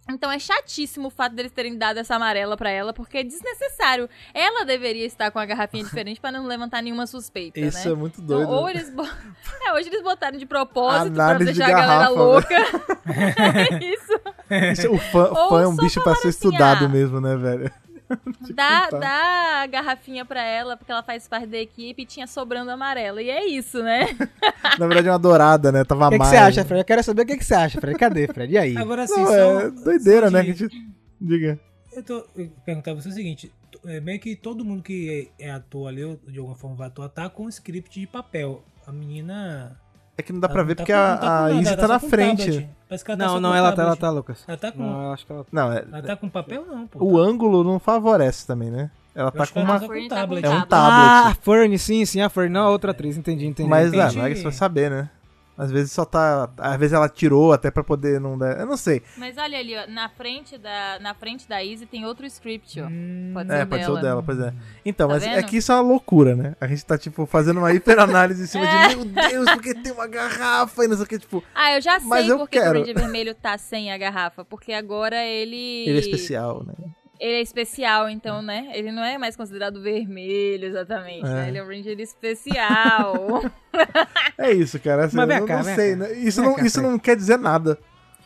D: Então é chatíssimo o fato deles terem dado essa amarela pra ela, porque é desnecessário. Ela deveria estar com a garrafinha diferente pra não levantar nenhuma suspeita,
B: Isso
D: né?
B: é muito
D: Então,
B: doido.
D: ou eles. bo- É, hoje eles botaram de propósito pra
B: Análise de
D: deixar a galera
B: garrafa,
D: louca. Isso.
B: Isso, o fã, fã é um bicho pra
D: falaram
B: ser
D: assim,
B: estudado
D: ah,
B: mesmo, né, velho?
D: Dá,
B: contar.
D: dá a garrafinha pra ela, porque ela faz parte da equipe e tinha sobrando amarela. E é isso, né?
B: Na verdade é uma dourada, né? Tava
A: O que, que
B: mais.
A: você acha, Fred? Eu quero saber o que, que você acha, Fred. Cadê, Fred? E aí?
C: Agora assim,
B: Não,
C: só,
B: é doideira, né?
C: de-
B: Que a gente... Diga.
C: Eu tô eu vou perguntar pra você o seguinte: é, meio que todo mundo que é, é ator ali, ou de alguma forma vai atuar, tá com um script de papel. A menina.
B: É que não dá pra
C: ela
B: ver
C: tá
B: porque
C: com-
B: a,
C: tá
B: a
C: nada,
B: Izzy
C: ela
B: tá
C: só
B: na frente.
C: tá
A: Não, não, ela tá, ela
C: tablet.
A: tá, Lucas.
C: Ela tá com.
A: Não, eu acho que ela
B: Não, é,
C: Ela tá com papel, não, pô.
B: o ângulo não favorece também, né? Ela
C: Eu
B: tá com uma.
C: tá com
D: tá
C: tablet.
B: É um
D: tablet.
A: Ah, a Fern, sim, sim, a Fern. Não, a outra atriz, entendi, entendi.
B: Mas
A: entendi.
B: não,
C: entendi.
B: não é que você vai saber, né? Às vezes só tá. Às vezes ela tirou até pra poder não dar. Eu não sei.
D: Mas olha ali, ó, na frente da, na frente da Izzy tem outro script, ó.
C: Hum,
D: Pode ser
B: É,
D: o
B: pode ser o
D: dela.
B: dela, pois é. Então,
D: Tá
B: mas é
D: vendo?
B: que isso é uma loucura, né? A gente tá, tipo, fazendo uma hiperanálise em cima
D: É.
B: de meu Deus, porque tem uma garrafa e não sei o que, tipo,
D: Ah, eu já sei
B: Mas eu
D: porque
B: quero.
D: o Ranger Vermelho tá sem a garrafa. Porque agora ele.
B: ele é especial, né?
D: Ele é especial, então, né? Ele não é mais considerado vermelho, exatamente.
B: É.
D: né? Ele é um Ranger especial.
B: É isso, cara. Assim,
A: Mas
B: eu
A: cá,
B: não sei, né? Isso, não,
A: cá,
B: isso não quer dizer nada.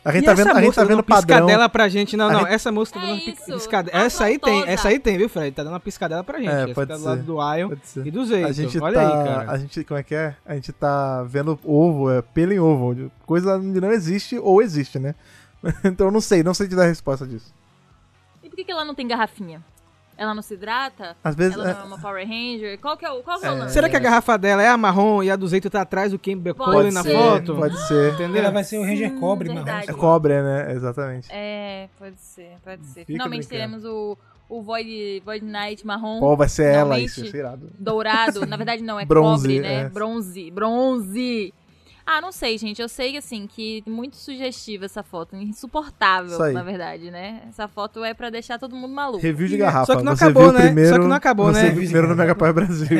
B: A gente
A: E
B: tá vendo, a gente tá vendo padrão.
A: piscadela pra gente. Não, não,
B: gente-
A: essa moça tá
D: É
A: dando
D: isso,
A: piscadela. Essa aí tem, essa aí tem, viu, Fred? Tá dando uma piscadela pra gente.
B: É,
A: Essa
B: pode
A: tá do
B: ser.
A: lado do Ion e do Zeito.
B: A gente
A: Olha
B: tá.
A: aí, cara.
B: A gente, como é que é? A gente tá vendo ovo, é pelo em ovo. Coisa onde não existe ou existe, né? Então eu não sei, não sei te dar a resposta disso.
D: Por que, que ela não tem garrafinha? Ela não se hidrata?
B: Às vezes.
D: Ela
B: é-
D: não é uma Power Ranger? Qual que é o, qual que é o
B: É.
D: lance?
A: Será que a garrafa dela é a marrom e a do Zeito tá atrás do Campbell
D: Pode
A: Cole na
D: ser.
A: foto?
B: Pode ser.
A: Entendeu?
C: Ela vai ser o Ranger
D: Hum,
C: Cobre marrom.
D: verdade.
B: É cobre, né? Exatamente.
D: É, pode ser, pode ser.
B: Fica
D: Finalmente
B: brincando.
D: teremos o, o Void, Void Knight marrom.
B: Pô, vai ser ela, isso, é irado.
D: dourado. Na verdade, não, é
B: Bronze,
D: cobre, né?
B: é.
D: Bronze. Bronze. Ah, não sei, gente. Eu sei, assim, que muito sugestiva essa foto. Insuportável, na verdade, né? Essa foto é pra deixar todo mundo maluco.
B: Review de garrafa.
A: Só que não
B: você
A: acabou, né?
B: Primeiro,
A: Só que não acabou,
B: você
A: né?
B: viu primeiro no Megapower Brasil.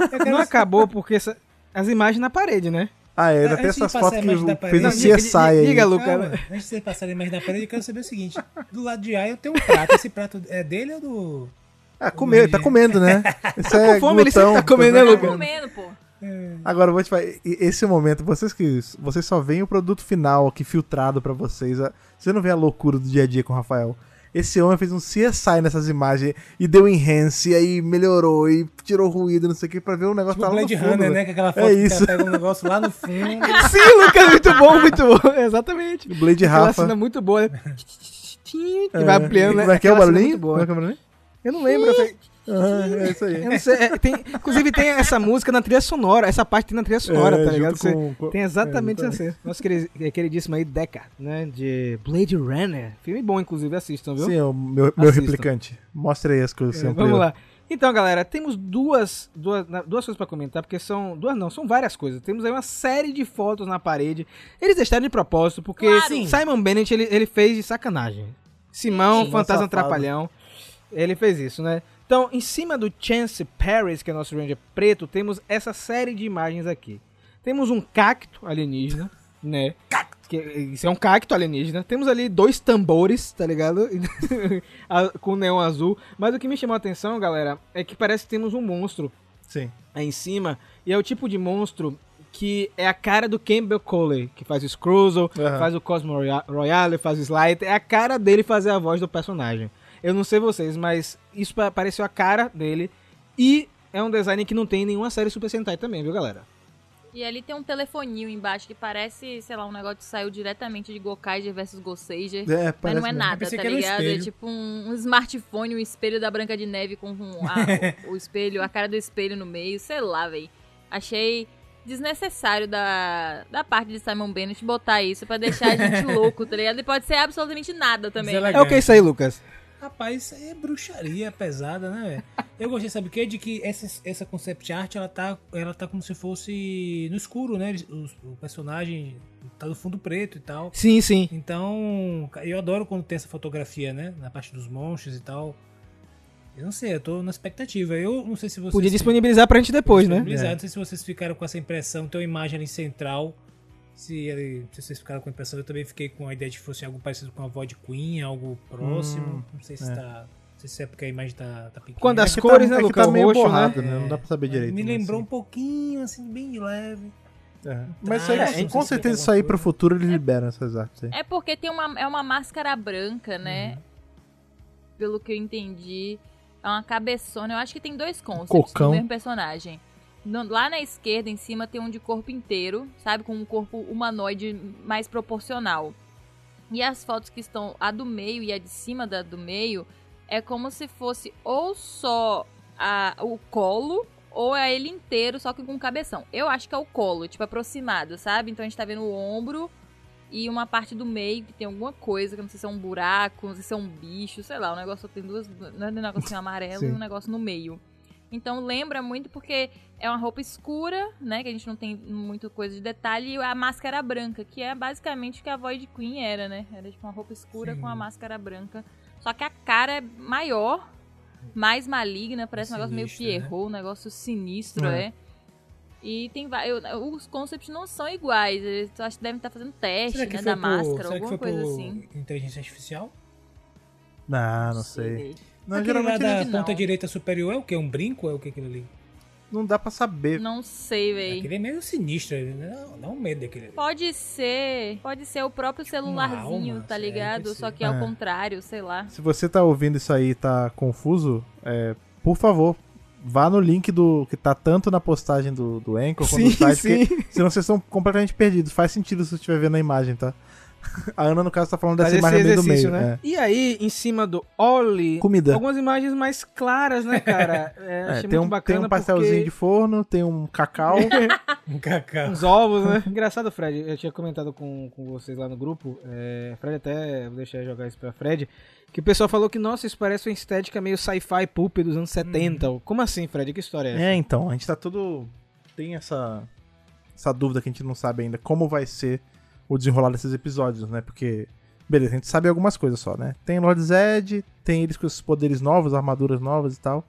C: Eu quero
A: Não acabou porque essa- as imagens na parede, né?
B: ah, é, ainda tem essas fotos que fez
A: diga-
B: CSI aí.
A: diga, Lu-
C: Calma,
A: Luca.
C: antes de você passar a imagem da parede, eu quero saber o seguinte. Do lado de A eu tenho um prato. Esse prato é dele ou do...
B: Ah, comer, tá comendo, né? Isso é
A: com fome, ele sempre
B: glutão,
A: tá comendo, né? Luca?
D: Tá comendo, pô.
B: Agora, eu vou te falar, e- esse momento, vocês que vocês só veem o produto final aqui filtrado pra vocês. Você não vê a loucura do dia a dia com o Rafael. Esse homem fez um CSI nessas imagens e deu enhance, e aí melhorou e tirou ruído, não sei o que, pra ver o negócio
C: Tipo
B: lá no
C: Blade
B: fundo,
C: Runner, né? Que aquela foto
B: É
C: que
B: isso.
C: ela pega um negócio lá no fundo.
A: Sim, Lucas, muito bom, muito bom. Exatamente.
B: Blade
A: Aquela
B: Rafa.
A: cena muito boa, né? Que vai ampliando, né?
B: Como é que é o
A: Aquela
B: barulhinho? Como é que é o barulhinho?
A: Eu não lembro.
B: Ah, é isso aí.
A: Eu não sei. é, tem- inclusive tem essa música na trilha sonora. Essa parte tem na trilha sonora,
B: É,
A: tá ligado? Você-
B: com-
A: Tem exatamente
B: é,
A: essa cena. Nosso queri- é, queridíssimo aí, Deca, né? De Blade Runner. Filme bom, inclusive, assistam, viu?
B: Sim, é o meu, meu replicante. Mostra aí as coisas
A: É, vamos lá. Então, galera, temos duas, duas, duas coisas pra comentar, porque são. Duas não, são várias coisas. Temos aí uma série de fotos na parede. Eles deixaram de propósito, porque
D: Claro.
A: sim, Simon Bennett ele, ele fez de sacanagem. Simão,
B: Sim.
A: Fantasma
B: Safado.
A: Trapalhão. Ele fez isso, né? Então, em cima do Chance Paris, que é nosso Ranger preto, temos essa série de imagens aqui. Temos um cacto alienígena, né? Que, isso é um cacto alienígena. Temos ali dois tambores, tá ligado? Com neon azul. Mas o que me chamou a atenção, galera, é que parece que temos um monstro
B: Sim.
A: aí em cima. E é o tipo de monstro que é a cara do Campbell Coley, que faz o Scruzzle,
B: Aham.
A: faz o Cosmo Roya- Royale, faz o Slider. É a cara dele fazer a voz do personagem. Eu não sei vocês, mas isso pa- pareceu a cara dele. E é um design que não tem em nenhuma série Super Sentai também, viu, galera?
D: E ali tem um telefoninho embaixo que parece, sei lá, um negócio que saiu diretamente de Gokaiger versus Goseiger.
B: É,
D: Mas não é
B: mesmo.
D: nada, tá
C: era um
D: ligado? É tipo um, um smartphone, um espelho da Branca de Neve com um- a- o, o espelho, a cara do espelho no meio, sei lá, véi. Achei desnecessário da, da parte de Simon Bennett botar isso pra deixar a gente louco, tá ligado? E pode ser absolutamente nada também.
C: Ela-
A: É o que é isso aí, Lucas?
C: Rapaz, isso é bruxaria pesada, né, velho? Eu gostei, sabe o quê? De que essa, essa concept art, ela tá, ela tá como se fosse no escuro, né? Os- o personagem tá no fundo preto e tal.
A: Sim, sim.
C: Então, eu adoro quando tem essa fotografia, né? Na parte dos monstros e tal. Eu não sei, eu tô na expectativa. Eu não sei se vocês...
A: Podia disponibilizar pra gente depois, né?
C: disponibilizar.
B: É.
C: Não sei se vocês ficaram com essa impressão, tem uma imagem ali central. Se, ele, se vocês ficaram com a impressão, eu também fiquei com a ideia de que fosse algo parecido com a Void Queen, algo próximo.
B: Hum,
C: não sei se
B: é.
C: tá. Não sei se é porque a imagem tá, tá pequena.
A: Quando
B: É
A: as
B: que
A: cores,
B: tá,
A: né,
B: é que
A: Lucas?
B: tá meio
A: Roxo, né?
B: borrado, né? Não dá pra saber direito.
C: Me
B: né,
C: lembrou
B: assim.
C: um pouquinho, assim, bem de leve.
B: É. Mas isso
C: traço,
B: aí,
C: sei
B: com certeza
C: tem
B: isso aí pro futuro eles liberam essas artes aí.
D: É porque tem uma, é uma máscara branca, né?
B: Uhum.
D: Pelo que eu entendi. É uma cabeçona. Eu acho que tem dois concepts
B: Cocão.
D: do mesmo personagem. No- lá na esquerda, em cima, tem um de corpo inteiro, sabe? Com um corpo humanoide mais proporcional. E as fotos que estão, a do meio e a de cima da do meio, é como se fosse ou só a, o colo ou é ele inteiro, só que com cabeção. Eu acho que é o colo, tipo, aproximado, sabe? Então a gente tá vendo o ombro e uma parte do meio que tem alguma coisa, que não sei se é um buraco, não sei se é um bicho, sei lá, o negócio tem duas. Não é um negocinho amarelo e um negócio no meio. Então lembra muito porque é uma roupa escura, né? Que a gente não tem muita coisa de detalhe, e a máscara branca, que é basicamente o que a Void Queen era, né? Era tipo uma roupa escura
C: Sim.
D: com a máscara branca. Só que a cara é maior, mais maligna, parece um negócio meio
C: Sinistro, né?
D: Pierrot, um negócio sinistro,
B: É.
D: é. E tem eu- os concepts não são iguais. Eles eu acho que devem estar fazendo teste,
C: que
D: né, da
C: por,
D: máscara,
C: será que
D: alguma
C: foi
D: coisa assim.
C: inteligência artificial?
B: Não, não sei.
D: velho.
B: Não,
C: Aquele lá da
D: que
C: ponta direita superior é o quê? Um brinco? É o que aquilo ali?
B: não dá pra saber.
D: Não sei, velho.
C: Aquele é meio sinistro, né? Dá- dá um medo daquele ali.
D: Pode ser, pode ser o próprio celularzinho,
C: alma,
D: tá
C: sério,
D: ligado?
C: que
D: Só que ao
B: É.
D: contrário, sei lá.
B: Se você tá ouvindo isso aí e tá confuso, é, por favor, vá no link do que tá tanto na postagem do, do Anchor quanto no site,
A: sim.
B: porque senão vocês estão completamente perdidos. Faz sentido se você estiver vendo a imagem, tá? A Ana, no caso, tá falando dessa
A: Faz
B: imagem bem do meio.
A: né? E aí, em cima do Oli,
B: Comida.
A: algumas imagens mais claras, né, cara? É,
B: É,
A: achei
B: tem,
A: muito
B: um,
A: bacana
B: tem um pastelzinho
A: porque...
B: de forno, tem um cacau.
C: Um cacau.
A: uns ovos, né? Engraçado, Fred, eu tinha comentado com, com vocês lá no grupo, é, Fred até, vou deixar eu jogar isso pra Fred, que o pessoal falou que, nossa, isso parece uma estética meio sci-fi pulp dos anos 70. Como assim, Fred? Que história é essa?
B: É, então, a gente tá todo. Tem essa. Essa dúvida que a gente não sabe ainda como vai ser o desenrolar desses episódios, né? Porque. Beleza, a gente sabe algumas coisas só, né? Tem Lord Zed, tem eles com esses poderes novos, armaduras novas e tal.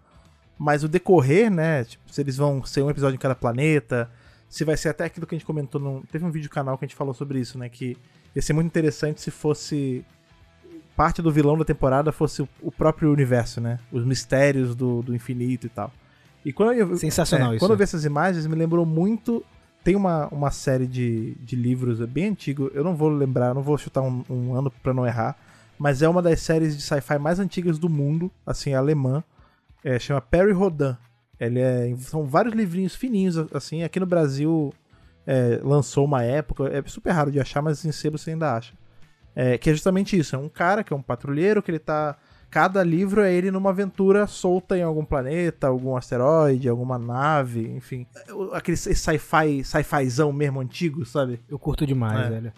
B: Mas o decorrer, né? Tipo, se eles vão ser um episódio em cada planeta, se vai ser até aquilo que a gente comentou. No... Teve um vídeo canal que a gente falou sobre isso, né? Que ia ser muito interessante se fosse. Parte do vilão da temporada fosse o- o próprio universo, né? Os mistérios do, do infinito e tal. E quando eu,
A: Sensacional
B: é,
A: isso.
B: Quando eu vi essas imagens, me lembrou muito. Tem uma, uma série de, de livros bem antigo, eu não vou lembrar, não vou chutar um, um ano pra não errar, mas é uma das séries de sci-fi mais antigas do mundo, assim, alemã. É, chama Perry Rodin. Ele é, são vários livrinhos fininhos, assim. Aqui no Brasil é, lançou uma época, é super raro de achar, mas em sebo você ainda acha. É, que é justamente isso: é um cara que é um patrulheiro que ele tá. Cada livro é ele numa aventura solta em algum planeta, algum asteroide, alguma nave, enfim. Aquele sci-fi, sci-fizão mesmo antigo, sabe?
A: Eu curto demais,
B: É.
A: velho.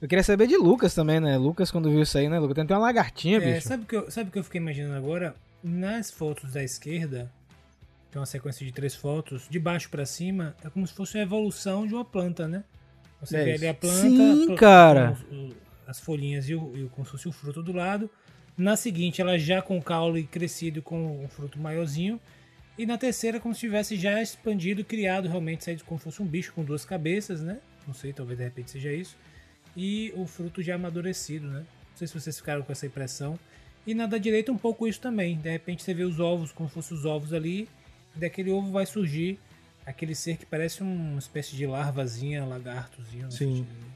A: Eu queria saber de Lucas também, né? Lucas, quando viu isso aí, né, Lucas? Tem até uma lagartinha,
C: É,
A: bicho.
C: sabe o que, eu, sabe o que eu fiquei imaginando agora? Nas fotos da esquerda, tem uma sequência de três fotos, de baixo pra cima, é como se fosse a evolução de uma planta, né? Você
B: É
C: vê ali a planta,
A: Sim, cara.
C: as folhinhas e, o, e o- como se fosse o fruto do lado. Na seguinte, ela já com o caule crescido com um fruto maiorzinho. E na terceira, como se tivesse já expandido, criado realmente, saído como se fosse um bicho com duas cabeças, né? Não sei, talvez de repente seja isso. E o fruto já amadurecido, né? Não sei se vocês ficaram com essa impressão. E na da direita um pouco isso também. De repente você vê os ovos como se fossem os ovos ali. E daquele ovo vai surgir aquele ser que parece uma espécie de larvazinha, lagartozinho. sei
B: Sim.
C: se-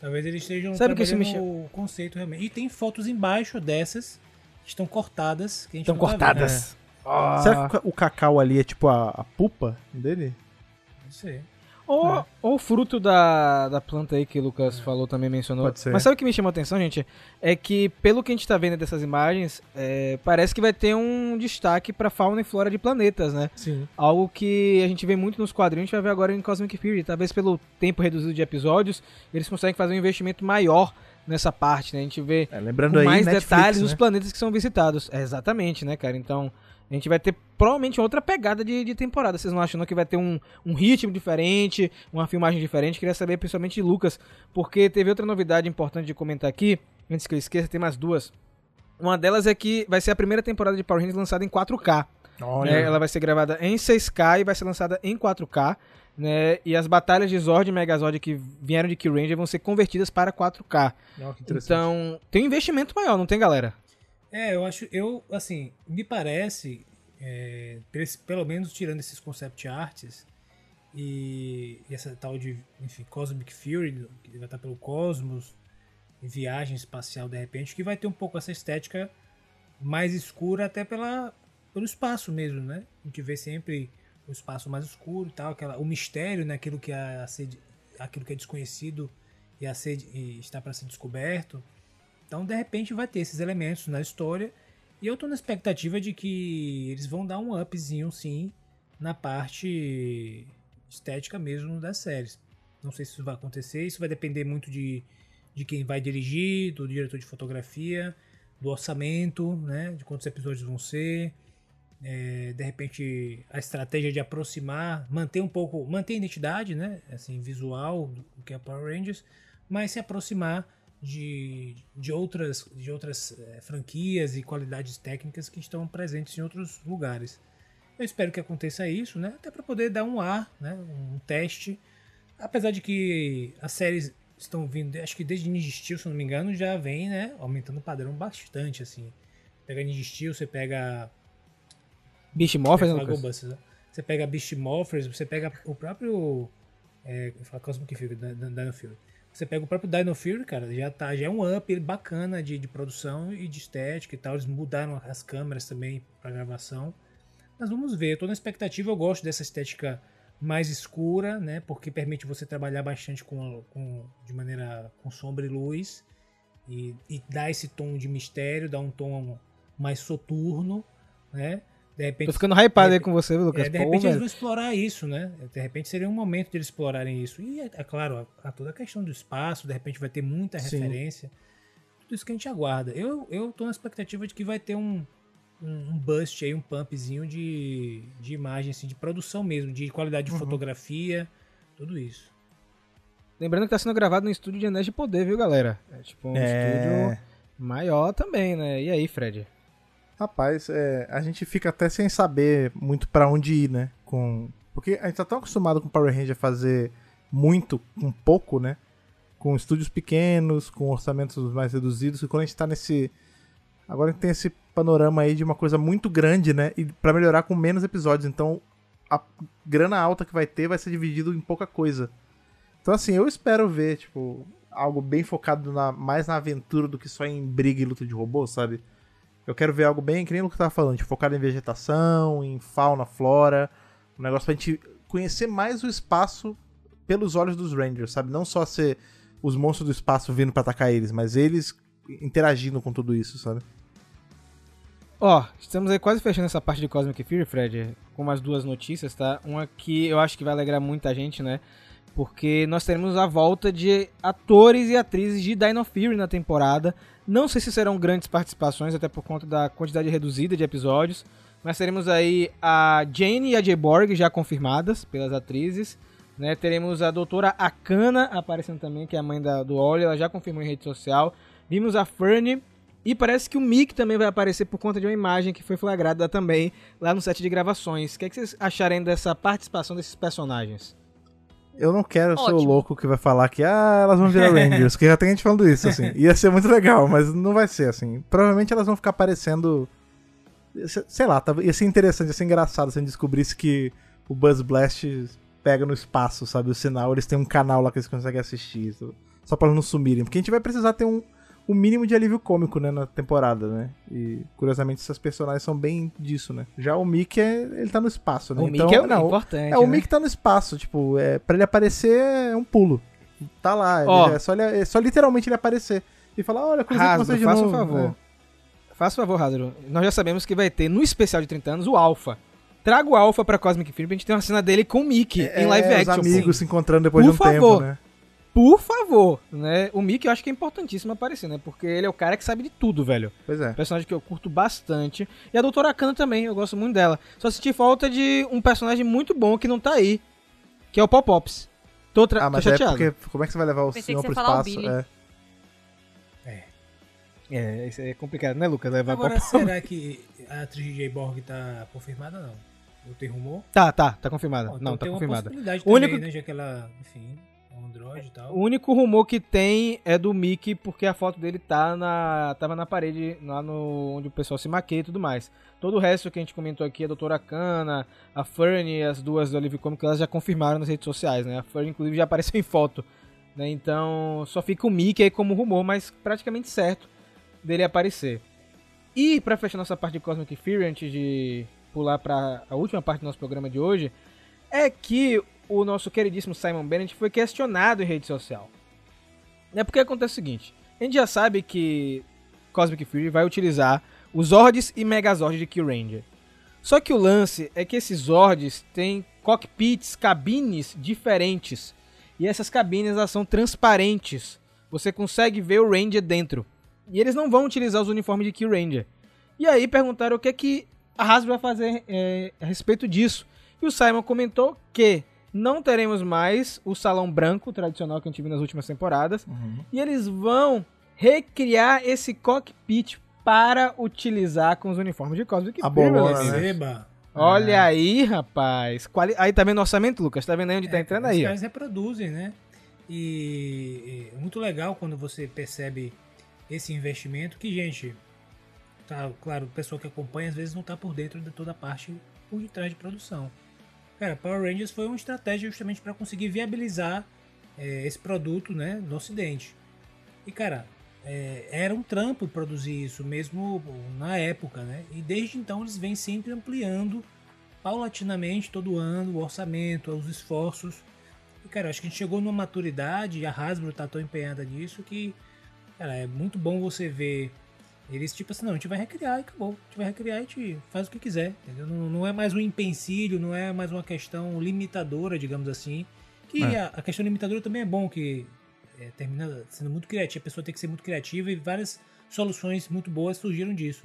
C: Talvez eles estejam
A: Sabe o que isso me
C: trabalhando o conceito realmente. E tem fotos embaixo dessas que estão cortadas. Que a gente
A: Estão
C: tá vendo.
A: cortadas. Ah.
B: Será que o cacau ali é tipo a, a pupa dele?
C: Não sei.
A: Ou,
C: É.
A: ou o fruto da, da planta aí que o Lucas falou, também mencionou.
B: Pode ser.
A: Mas sabe o que me chamou a atenção, gente? É que, pelo que a gente tá vendo dessas imagens, é, parece que vai ter um destaque pra fauna e flora de planetas, né?
B: Sim.
A: Algo que a gente vê muito nos quadrinhos, a gente vai ver agora em Cosmic Fury. Talvez pelo tempo reduzido de episódios, eles conseguem fazer um investimento maior nessa parte, né? A gente vê
B: É, lembrando
A: com
B: aí,
A: mais
B: Netflix,
A: detalhes
B: né?
A: os planetas que são visitados. É, exatamente, né, cara? Então, a gente vai ter provavelmente outra pegada de, de temporada. Vocês não acham não, que vai ter um, um ritmo diferente, uma filmagem diferente? Queria saber principalmente de Lucas, porque teve outra novidade importante de comentar aqui, antes que eu esqueça, tem mais duas. Uma delas é que vai ser a primeira temporada de Power Rangers lançada em 4K.
B: Olha.
A: né? Ela vai ser gravada em 6K e vai ser lançada em 4K. Né? E as batalhas de Zord e Megazord que vieram de Kyuranger vão ser convertidas para 4K.
B: Ó, que interessante.
A: Então, tem um investimento maior, não tem, galera?
C: É, eu acho, eu, assim, me parece, é, pelo menos tirando esses concept arts e, e essa tal de, enfim, Cosmic Fury, que vai estar pelo cosmos, viagem espacial de repente, que vai ter um pouco essa estética mais escura até pela, pelo espaço mesmo, né? A gente vê sempre o espaço mais escuro e tal, aquela, o mistério, né? Aquilo que, é a ser, aquilo que é desconhecido e, a ser, e está para ser descoberto. Então, de repente, vai ter esses elementos na história. E eu tô na expectativa de que eles vão dar um upzinho, sim, na parte estética mesmo das séries. Não sei se isso vai acontecer. Isso vai depender muito de, de quem vai dirigir, do diretor de fotografia, do orçamento, né? De quantos episódios vão ser. É, de repente, a estratégia de aproximar, manter um pouco, manter a identidade, né? Assim, visual do que é Power Rangers, mas se aproximar de, de outras, de outras eh, franquias e qualidades técnicas que estão presentes em outros lugares. Eu espero que aconteça isso, né? Até para poder dar um ar, né? Um teste. Apesar de que as séries estão vindo, acho que desde Ninja Steel, se não me engano, já vem, né? Aumentando o padrão bastante, assim. Pega Ninja Steel, você pega
A: Beast Morphers,
C: é,
A: né?
C: Você pega Beast Morphers, você pega o próprio. É, eu falo Cosmic Fury, da- Fury. Você pega o próprio Dino Fury, cara, já, tá, já é um up bacana de, de produção e de estética e tal. Eles mudaram as câmeras também pra gravação. Mas vamos ver, eu tô na expectativa, eu gosto dessa estética mais escura, né? Porque permite você trabalhar bastante com, com de maneira com sombra e luz e, e dá esse tom de mistério, dá um tom mais soturno, né? De repente,
A: Tô ficando hypado
C: de
A: aí com você, viu, Lucas.
C: é, de
A: Pô,
C: repente eles
A: velho.
C: vão explorar isso, né? De repente seria um momento de eles explorarem isso. E é, é claro, a, a toda a questão do espaço, de repente vai ter muita
B: Sim.
C: referência. Tudo isso que a gente aguarda. Eu, eu tô na expectativa de que vai ter um, um, um bust aí, um pumpzinho de, de imagem, assim, de produção mesmo, de qualidade de
B: Uhum.
C: fotografia, tudo isso.
A: Lembrando que tá sendo gravado no estúdio de Anéis de Poder, viu, galera? É tipo um
B: É.
A: estúdio maior também, né? E aí, Fred?
B: Rapaz, é, a gente fica até sem saber muito pra onde ir, né? Com... Porque a gente tá tão acostumado com Power Ranger fazer muito com pouco, né? Com estúdios pequenos, com orçamentos mais reduzidos, que quando a gente tá nesse. Agora a gente tem esse panorama aí de uma coisa muito grande, né? E pra melhorar com menos episódios. Então a grana alta que vai ter vai ser dividido em pouca coisa. Então, assim, eu espero ver, tipo, algo bem focado na, mais na aventura do que só em briga e luta de robô, sabe? Eu quero ver algo bem, que nem o que tava falando, tipo, focado em vegetação, em fauna, flora. Um negócio pra gente conhecer mais o espaço pelos olhos dos Rangers, sabe? Não só ser os monstros do espaço vindo pra atacar eles, mas eles interagindo com tudo isso, sabe?
A: Ó, estamos aí quase fechando essa parte de Cosmic Fury, Fred, com umas duas notícias, tá? Uma que eu acho que vai alegrar muita gente, né? Porque nós teremos a volta de atores e atrizes de Dino Fury na temporada. Não sei se serão grandes participações, até por conta da quantidade reduzida de episódios. Mas teremos aí a Jane e a Jay Borg já confirmadas pelas atrizes. Né? Teremos a doutora Akana aparecendo também, que é a mãe da, do Oli, ela já confirmou em rede social. Vimos a Fernie e parece que o Mick também vai aparecer por conta de uma imagem que foi flagrada também lá no set de gravações. O que, é que vocês acharem dessa participação desses personagens?
B: Eu não quero ser o
D: Ótimo.
B: louco que vai falar que, ah, elas vão virar Rangers, porque já tem gente falando isso, assim. Ia ser muito legal, mas não vai ser, assim. Provavelmente elas vão ficar aparecendo. se- Sei lá, ia ser interessante, ia ser engraçado se a gente descobrisse que o Buzz Blast pega no espaço, sabe? O sinal, eles têm um canal lá que eles conseguem assistir, só pra não sumirem. Porque a gente vai precisar ter um, um mínimo de alívio cômico, né, na temporada, né? E, curiosamente, essas personagens são bem disso, né? Já o Mickey, é- ele tá no espaço, né?
A: o
B: então,
A: Mick é o
B: não,
A: importante.
B: é, o
A: né?
B: Mickey tá no espaço, tipo, é, pra ele aparecer é um pulo. Tá lá, ele-
A: Ó.
B: é, só ele- é só literalmente ele aparecer. E falar, olha, com
A: Hasbro,
B: vocês de
A: faça um
B: novo.
A: favor. Faça um favor, Hadro. Nós já sabemos que vai ter no especial de 30 anos o Alpha. Traga o Alpha pra Cosmic Fury pra gente ter uma cena dele com o Mickey
B: É,
A: em live
B: é,
A: action.
B: Os
A: pô.
B: amigos se encontrando depois
A: Por
B: de um
A: favor.
B: tempo, né?
A: Por favor, né? O Mickey eu acho que é importantíssimo aparecer, né? Porque ele é o cara que sabe de tudo, velho.
B: Pois é.
A: Personagem que eu curto bastante. E a Doutora Akana também, eu gosto muito dela. Só senti falta de um personagem muito bom que não tá aí. Que é o Pop-Ops. Tô, tra-
B: Ah,
A: tô
B: mas é
A: chateado.
B: porque como é que você vai levar o
D: Pensei
B: senhor pro espaço?
D: Billy.
B: É.
A: É, isso é complicado, né, Lucas? Levar
C: Agora,
A: Pop-Ops.
C: será que a atriz de J. Borg tá confirmada ou não? Não tem rumor?
A: Tá, tá, tá confirmada.
C: Bom,
A: não,
C: então
A: tá confirmada.
C: possibilidade
A: O único-
C: também, né? Já que ela, enfim, androide e tal.
A: O único rumor que tem é do Mickey, porque a foto dele tá na, tava na parede, lá no, onde o pessoal se maquia e tudo mais. Todo o resto que a gente comentou aqui, a Doutora Kana, a Fernie as duas do Alívio Cômico, elas já confirmaram nas redes sociais, né? A Fernie, inclusive, já apareceu em foto. Né? Então, só fica o Mickey aí como rumor, mas praticamente certo dele aparecer. E, pra fechar nossa parte de Cosmic Fury, antes de pular pra a última parte do nosso programa de hoje, é que o nosso queridíssimo Simon Bennett foi questionado em rede social. É porque acontece o seguinte: a gente já sabe que Cosmic Fury vai utilizar os Zords e Megazords de Kill Ranger. Só que o lance é que esses Zords têm cockpits, cabines diferentes. E essas cabines elas são transparentes. Você consegue ver o Ranger dentro. E eles não vão utilizar os uniformes de Kill Ranger. E aí perguntaram o que é que a Hasbro vai fazer é, a respeito disso. E o Simon comentou que não teremos mais o salão branco tradicional que a gente viu nas últimas temporadas. E eles vão recriar esse cockpit para utilizar com os uniformes de Cosmic
B: A bolona, né?
A: Olha aí, rapaz. Quali- Aí tá vendo o orçamento, Lucas? Tá vendo aí onde tá
C: É,
A: entrando
C: Os
A: aí, ó.
C: caras reproduzem, né? E é muito legal quando você percebe esse investimento que, gente, tá, claro, o pessoal que acompanha às vezes não tá por dentro de toda a parte por detrás de produção. Cara, Power Rangers foi uma estratégia justamente para conseguir viabilizar é, esse produto, né, no ocidente. E, cara, é, era um trampo produzir isso mesmo na época, né? E desde então eles vêm sempre ampliando paulatinamente todo ano o orçamento, os esforços. E, cara, acho que a gente chegou numa maturidade e a Hasbro tá tão empenhada nisso que, cara, é muito bom você ver Eles, tipo assim, não, a gente vai recriar e acabou. A gente vai recriar e a gente faz o que quiser, entendeu? Não, não é mais um empecilho, não é mais uma questão limitadora, digamos assim. Que
B: É.
C: a, a questão limitadora também é bom, que é, termina sendo muito criativa. A pessoa tem que ser muito criativa e várias soluções muito boas surgiram disso.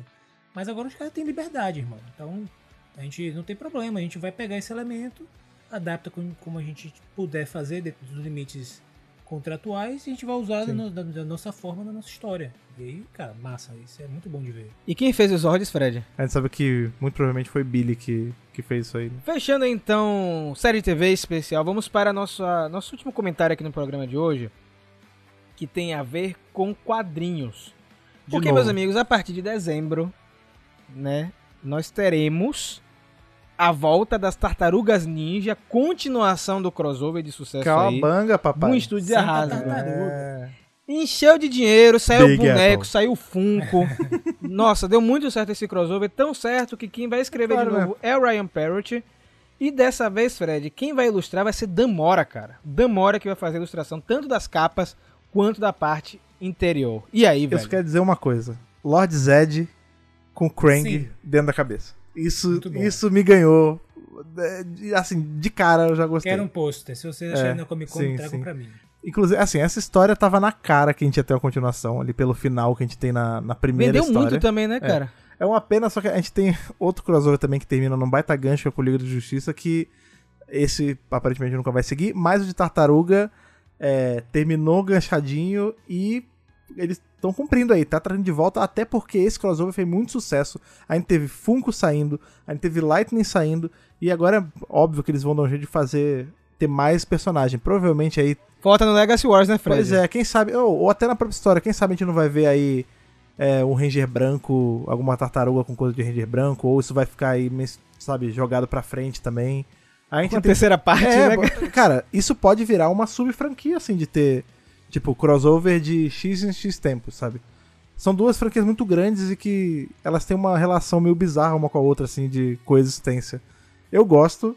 C: Mas agora os caras têm liberdade, irmão. Então, a gente não tem problema. A gente vai pegar esse elemento, adapta com- como a gente puder fazer dentro dos limites contratuais e a gente vai usar da, no- da- da nossa forma, na nossa história. E aí, cara, massa. Isso é muito bom de ver.
A: E quem fez os Zords, Fred?
B: A gente sabe que muito provavelmente foi Billy que, que fez isso aí.
A: Fechando então série TV especial, vamos para nossa, nosso último comentário aqui no programa de hoje, que tem a ver com quadrinhos.
B: De
A: Porque,
B: novo.
A: meus amigos, a partir de dezembro, né, nós teremos a volta das Tartarugas Ninja, continuação do crossover de sucesso aí.
B: Calabanga, papai.
A: Um estúdio de.
B: É.
A: Encheu de dinheiro, saiu
B: Big
A: boneco,
B: Apple.
A: saiu Funko. Nossa, deu muito certo esse crossover, tão certo que quem vai escrever
B: Claro,
A: de
B: né?
A: novo é o Ryan Parrott. E dessa vez, Fred, quem vai ilustrar vai ser Damora, cara. Damora que vai fazer a ilustração tanto das capas quanto da parte interior. E aí, velho?
B: Isso quer dizer uma coisa. Lord Zed com Krang
C: Sim.
B: dentro da cabeça. Isso, isso me ganhou. É, de- Assim, de cara eu já gostei.
C: Quero um pôster. Se vocês acharem
B: É,
C: na Comic Con,
B: sim, sim.
C: pra mim.
B: Inclusive, assim, essa história tava na cara que a gente ia ter uma continuação ali pelo final que a gente tem na, na primeira
A: Vendeu
B: história.
A: muito também, né, cara?
B: É uma pena, só que a gente tem outro crossover também que termina num baita gancho com o Liga da Justiça, que esse aparentemente nunca vai seguir, mas o de Tartaruga é, terminou ganchadinho e eles estão cumprindo aí, tá trazendo de volta, até porque esse crossover fez muito sucesso. A gente teve Funko saindo, a gente teve Lightning saindo, e agora é óbvio que eles vão dar um jeito de fazer ter mais personagem. Provavelmente aí
A: Falta no Legacy Wars, né, Fred?
B: Pois é, quem sabe, ou, ou até na própria história, quem sabe a gente não vai ver aí é, um Ranger branco, alguma tartaruga com coisa de Ranger branco, ou isso vai ficar aí, sabe, jogado pra frente também. A gente
A: Com a
B: tem-
A: terceira parte,
B: É,
A: né, cara,
B: isso pode virar uma sub-franquia, assim, de ter, tipo, crossover de X em X tempo, sabe? São duas franquias muito grandes e que elas têm uma relação meio bizarra uma com a outra, assim, de coexistência. Eu gosto.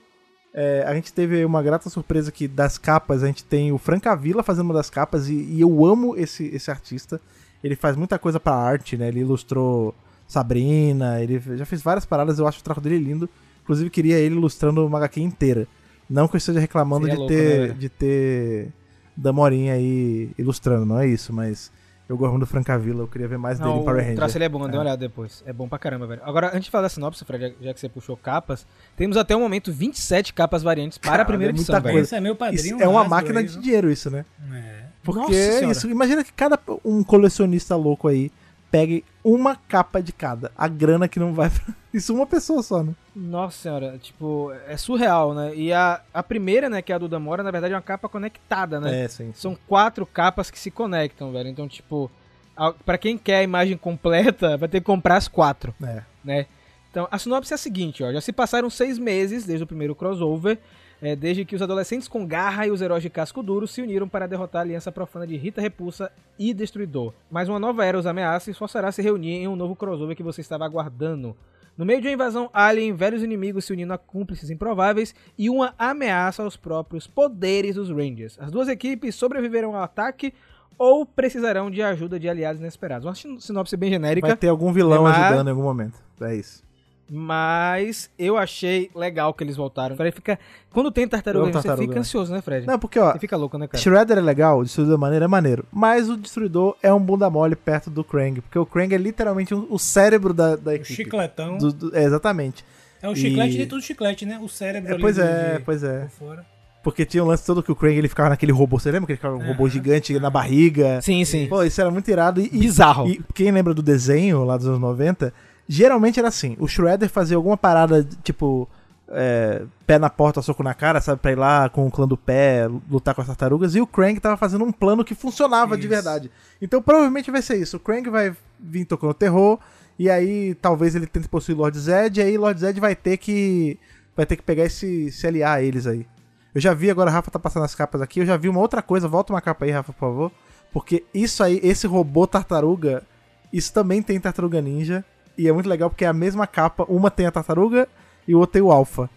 B: É, a gente teve uma grata surpresa que das capas a gente tem o Francavilla fazendo uma das capas e, e eu amo esse, esse artista. Ele faz muita coisa pra arte, né? Ele ilustrou Sabrina, ele já fez várias paradas, eu acho o trabalho dele lindo. Inclusive queria ele ilustrando uma HQ inteira. Não que eu esteja reclamando
A: Seria
B: de
A: louco,
B: ter,
A: né,
B: de ter Damorinha aí ilustrando, não é isso, mas eu gosto muito do Francavilla, eu queria ver mais dele
A: Não,
B: em Power
A: o
B: Ranger.
A: traço ele é bom, dê uma
B: É.
A: olhada depois. É bom pra caramba, velho. Agora, antes de falar da sinopse, Fred, já- que você puxou capas, temos até o momento 27 capas variantes para
B: Cara,
A: a primeira
B: é muita
A: edição, velho.
B: coisa.
C: Esse é meu padrinho.
B: Isso é uma máquina
C: aí,
B: de dinheiro isso, né?
C: É.
B: Porque
A: Nossa
B: é isso. Imagina que cada um colecionista louco aí pegue uma capa de cada. A grana que não vai pra... Isso uma pessoa só, né?
A: Nossa senhora, tipo, é surreal, né? E a, a primeira, né, que é a do Damora, na verdade é uma capa conectada, né?
B: É, sim.
A: São quatro capas que se conectam, velho. Então, tipo, a- pra quem quer a imagem completa, vai ter que comprar as quatro,
B: É.
A: né? Então, a sinopse é a seguinte, ó. Já se passaram seis meses desde o primeiro crossover, é, desde que os adolescentes com garra e os heróis de casco duro se uniram para derrotar a aliança profana de Rita Repulsa e Destruidor. Mas uma nova era os ameaça e forçará a se reunir em um novo crossover que você estava aguardando. No meio de uma invasão alien, velhos inimigos se unindo a cúmplices improváveis e uma ameaça aos próprios poderes dos Rangers. As duas equipes sobreviverão ao ataque ou precisarão de ajuda de aliados inesperados. Uma sin- sinopse bem genérica.
B: Vai ter algum vilão
A: Mas-
B: ajudando em algum momento. É isso.
A: Mas eu achei legal que eles voltaram. Fred fica. Quando tem tartaruga, você
B: tartaruga.
A: fica ansioso, né, Fred?
B: Não, porque, ó,
A: Você fica louco, né, cara?
B: Shredder é legal, o Destruidor é maneiro, é maneiro. Mas o Destruidor é um bunda mole perto do Krang. Porque o Krang é literalmente o o cérebro da, da
C: O
B: equipe.
C: chicletão.
B: Do- do- é, exatamente.
C: É o chiclete
B: E-
C: dentro do chiclete, né? O cérebro
B: É,
C: ali
B: pois
C: de-
B: é,
C: de-
B: pois é. Porque tinha o lance todo que o Krang ele ficava naquele robô. Você lembra que ele ficava um robô
C: Aham.
B: gigante na barriga?
A: Sim, sim.
B: Pô, isso era muito irado. E, e-
A: Bizarro.
B: E quem lembra do desenho lá dos anos 90, geralmente era assim: o Shredder fazia alguma parada, tipo, é, pé na porta, soco na cara, sabe, pra ir lá com o clã do pé, lutar com as tartarugas, e o Krang tava fazendo um plano que funcionava de
C: Isso.
B: verdade. Então provavelmente vai ser isso: o Krang vai vir tocando terror, e aí talvez ele tente possuir Lord Zed, e aí Lord Zed vai ter que. Vai ter que pegar esse. se aliar a eles aí. Eu já vi, agora a Rafa tá passando as capas aqui, eu já vi uma outra coisa, volta uma capa aí, Rafa, por favor. Porque isso aí, esse robô tartaruga, isso também tem tartaruga ninja. E é muito legal porque é a mesma capa, uma tem a tartaruga e o outro tem o alfa.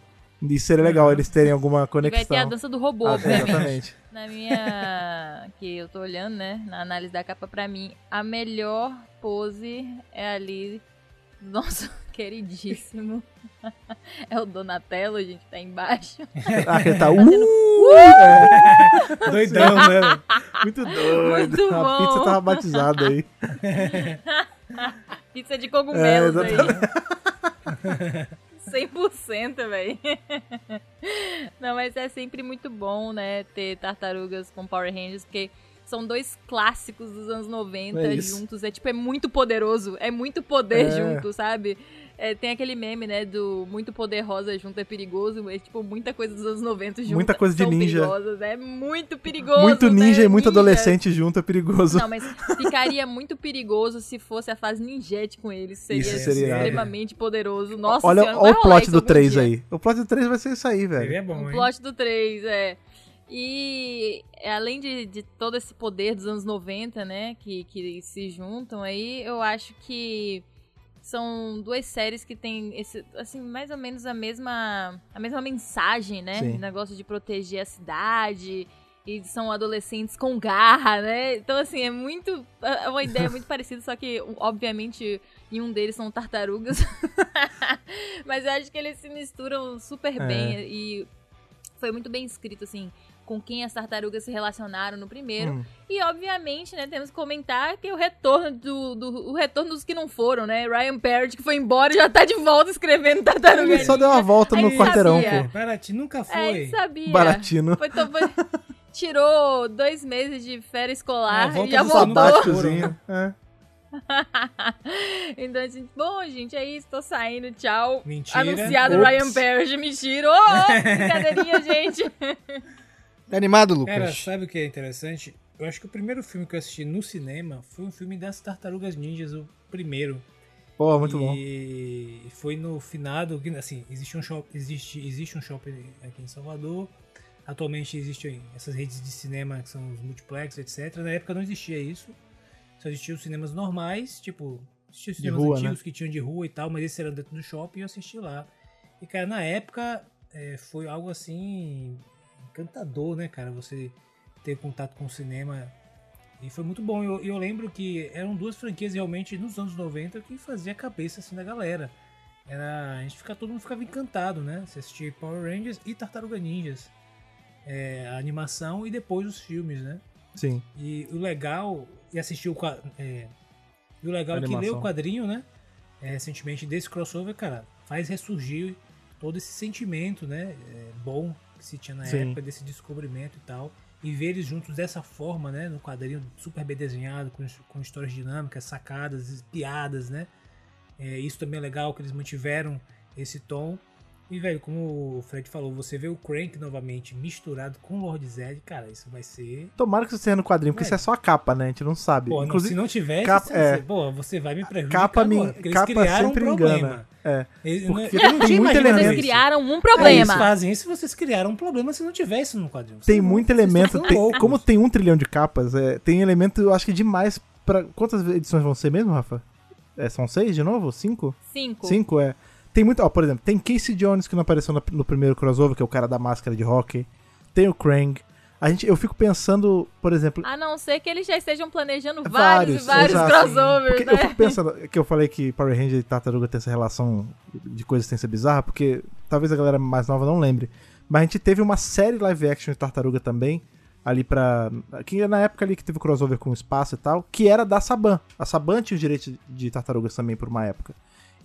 B: Isso seria legal, eles terem alguma
D: E vai
B: conexão.
D: ter a dança do robô,
B: Ah,
D: obviamente.
B: exatamente.
D: Na minha. que eu tô olhando, né? Na análise da capa, pra mim, a melhor pose é ali do nosso queridíssimo. é o Donatello, gente, tá embaixo.
B: Ah, ele tá. Uh! É,
C: Doidão, né?
B: muito doido.
D: Muito
B: a
D: bom.
B: pizza tava batizada aí.
D: Pizza de cogumelos
B: É,
D: aí. 100%, velho. Não, mas é sempre muito bom, né, ter tartarugas com Power Rangers, porque são dois clássicos dos anos 90
B: É
D: juntos. É tipo, é muito poderoso. É muito poder
B: É.
D: junto, sabe? É, tem aquele meme, né, do muito poder rosa junto é perigoso. É tipo, muita coisa dos anos 90 junto.
B: Muita coisa de
D: são
B: ninja.
D: perigosas. É muito perigoso.
B: muito ninja
D: né?
B: e muito
D: Ninja.
B: adolescente junto é perigoso.
D: Não, mas ficaria muito perigoso se fosse a fase ninjete com eles. Seria,
B: Isso seria
D: extremamente poderoso. Nossa
B: Olha,
D: senhora,
B: olha o plot do
D: algum
B: 3
D: dia.
B: aí. O plot do 3 vai ser isso aí,
C: Ele
B: velho.
C: é bom,
D: O
C: hein?
D: plot do 3, é. E é, além de, de todo esse poder dos anos 90, né, que, que se juntam aí, eu acho que são duas séries que têm esse, assim, mais ou menos a mesma, a mesma mensagem, né?
B: Sim.
D: O negócio de proteger a cidade. E são adolescentes com garra, né? Então, assim, é muito. É uma ideia muito parecida, só que, obviamente, em um deles são tartarugas. Mas eu acho que eles se misturam super
B: É.
D: bem. E foi muito bem escrito, assim, com quem as tartarugas se relacionaram no primeiro.
B: Hum.
D: E, obviamente, né, temos que comentar que o retorno do, do- o retorno dos que não foram, né? Ryan Parrott, que foi embora e já tá de volta escrevendo Tartaruga
B: Ele só deu uma volta
D: Aí
B: no quarteirão,
D: sabia.
B: pô.
C: Paraty nunca
D: É,
C: foi.
D: ele sabia.
B: Baratino.
D: Foi, to- foi- tirou dois meses de férias
C: É,
D: escolar
C: volta
D: e já voltou.
B: É.
D: então, assim, bom, gente, é isso, tô saindo, tchau.
C: Mentira.
D: Anunciado
B: Ops.
D: Ryan Parrott, mentira. Ô, ô, brincadeirinha, gente.
A: Tá animado,
C: Cara,
A: Lucas?
C: sabe o que é interessante? Eu acho que o primeiro filme que eu assisti no cinema foi um filme das Tartarugas Ninjas, o primeiro.
B: Pô, muito bom.
C: E foi no finado, assim, existe um shopping, existe, existe um shopping aqui em Salvador. Atualmente existem essas redes de cinema que são os multiplex, etc. Na época não existia isso. Só existiam os cinemas normais, tipo, existiam os cinemas
B: rua,
C: antigos que tinham de rua e tal, mas esse era dentro do shopping e eu assisti lá. E, cara, na época é, foi algo assim encantador, né, cara? Você ter contato com o cinema. E foi muito bom. E eu, eu lembro que eram duas franquias realmente nos anos 90 que fazia a cabeça assim da galera. Era, a gente fica, todo mundo ficava encantado, né? Você assistia Power Rangers e Tartaruga Ninjas. É, a animação e depois os filmes, né?
B: Sim.
C: E o legal, e assistir o é, e o legal é que ler o quadrinho, né? é, recentemente desse crossover, cara, faz ressurgir todo esse sentimento, né? é, bom que se tinha na
B: Sim.
C: época desse descobrimento e tal. E ver eles juntos dessa forma, né? No quadrinho super bem desenhado, com, com histórias dinâmicas, sacadas, piadas, né? É, isso também é legal que eles mantiveram esse tom. E, velho, como o Fred falou, você vê o Crank novamente misturado com o Lord Zed, cara, isso vai ser.
B: Tomara que isso seja no quadrinho, porque
C: É.
B: isso é só a capa, né? A gente não sabe.
C: Pô, não,
B: Inclusive,
C: se não tivesse,
B: capa-
C: você,
B: é.
C: pô, você vai me prejudicar.
B: capa, me,
C: agora, porque eles
B: capa
C: criaram
B: sempre
C: um problema.
B: engana. É.
C: Eles,
B: Porque
C: não
B: tem
C: tinha
B: muito elemento.
D: Vocês
C: isso.
D: criaram um
C: Eles
D: problema.
C: fazem isso, vocês criaram um problema se não tivesse no quadrinho.
B: Tem
C: não-
B: muito elemento. tem- como tem um trilhão de capas, é, tem elemento, eu acho que demais pra. Quantas edições vão ser mesmo, Rafa? É, são seis de novo? Cinco?
D: Cinco.
B: Cinco, é. Tem muito. Ó, por exemplo, tem Casey Jones que não apareceu no, no primeiro crossover, que é o cara da máscara de hockey. Tem o Krang. A gente, eu fico pensando, por exemplo.
D: A não ser que eles já estejam planejando vários, e vários
B: exato.
D: crossovers, né?
B: eu fico pensando que eu falei que Power Ranger e Tartaruga tem essa relação de coexistência bizarra, porque talvez a galera mais nova não lembre. Mas a gente teve uma série live action de Tartaruga também, ali pra. Que é na época ali que teve o crossover com o espaço e tal, que era da Saban. A Saban tinha os direitos de tartarugas também por uma época.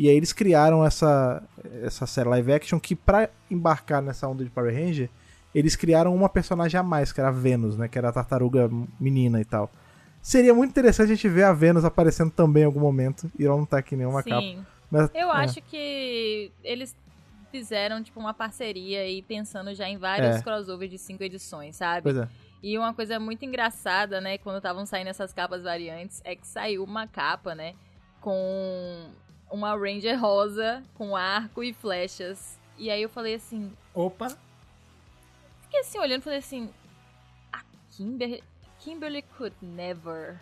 B: E aí eles criaram essa, essa série live action que, pra embarcar nessa onda de Power Ranger, eles criaram uma personagem a mais, que era a Venus, né? Que era a tartaruga menina e tal. Seria muito interessante a gente ver a Venus aparecendo também em algum momento. E ela não tá aqui nenhuma capa.
D: Sim.
B: Mas,
D: Eu
B: é.
D: acho que eles fizeram, tipo, uma parceria aí, pensando já em vários
B: É.
D: crossovers de cinco edições, sabe?
B: Pois é.
D: E uma coisa muito engraçada, né, quando estavam saindo essas capas variantes, é que saiu uma capa, né, com uma Ranger rosa, com arco e flechas. E aí eu falei assim,
C: Opa,
D: fiquei assim olhando e falei assim, a Kimber Kimberly could never,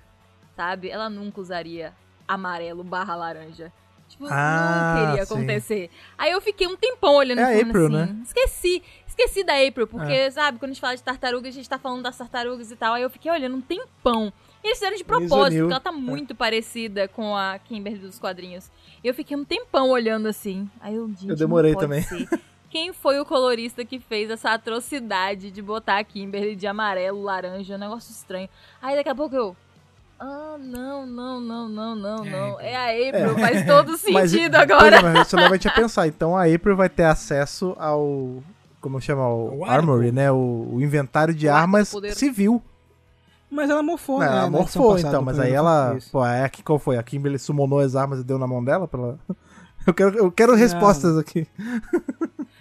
D: sabe? Ela nunca usaria amarelo barra laranja. Tipo,
B: Ah,
D: não queria
B: sim.
D: acontecer. Aí eu fiquei um tempão olhando
B: É April,
D: assim.
B: né?
D: Esqueci. Esqueci da April, porque, sabe, quando a gente fala de tartaruga, a gente tá falando das tartarugas e tal. Aí eu fiquei olhando um tempão. E eles fizeram de propósito, porque ela tá muito parecida com a Kimberly dos quadrinhos. Eu fiquei um tempão olhando assim. Aí eu, gente,
B: Eu demorei também.
D: ser. Quem foi o colorista que fez essa atrocidade de botar a Kimberly de amarelo, laranja, um negócio estranho. Aí daqui a pouco eu. Ah, não, não, não, não, não,
C: É,
D: não. É a April, faz todo
B: Mas-
D: sentido
B: pois
D: agora.
B: é, mas você leva a gente a pensar. Então a April vai ter acesso ao. Como chama? O
C: O
B: Armory, né? O, o inventário de
D: O
B: armas
D: poderoso.
B: civil.
A: Mas ela morfou,
B: Não,
A: né?
B: ela morfou,
A: passada
B: então, mas aí ela.
A: Isso.
B: Pô, é aqui qual foi? A Kimberly summonou as armas e deu na mão dela? Pela... Eu quero, eu quero respostas aqui.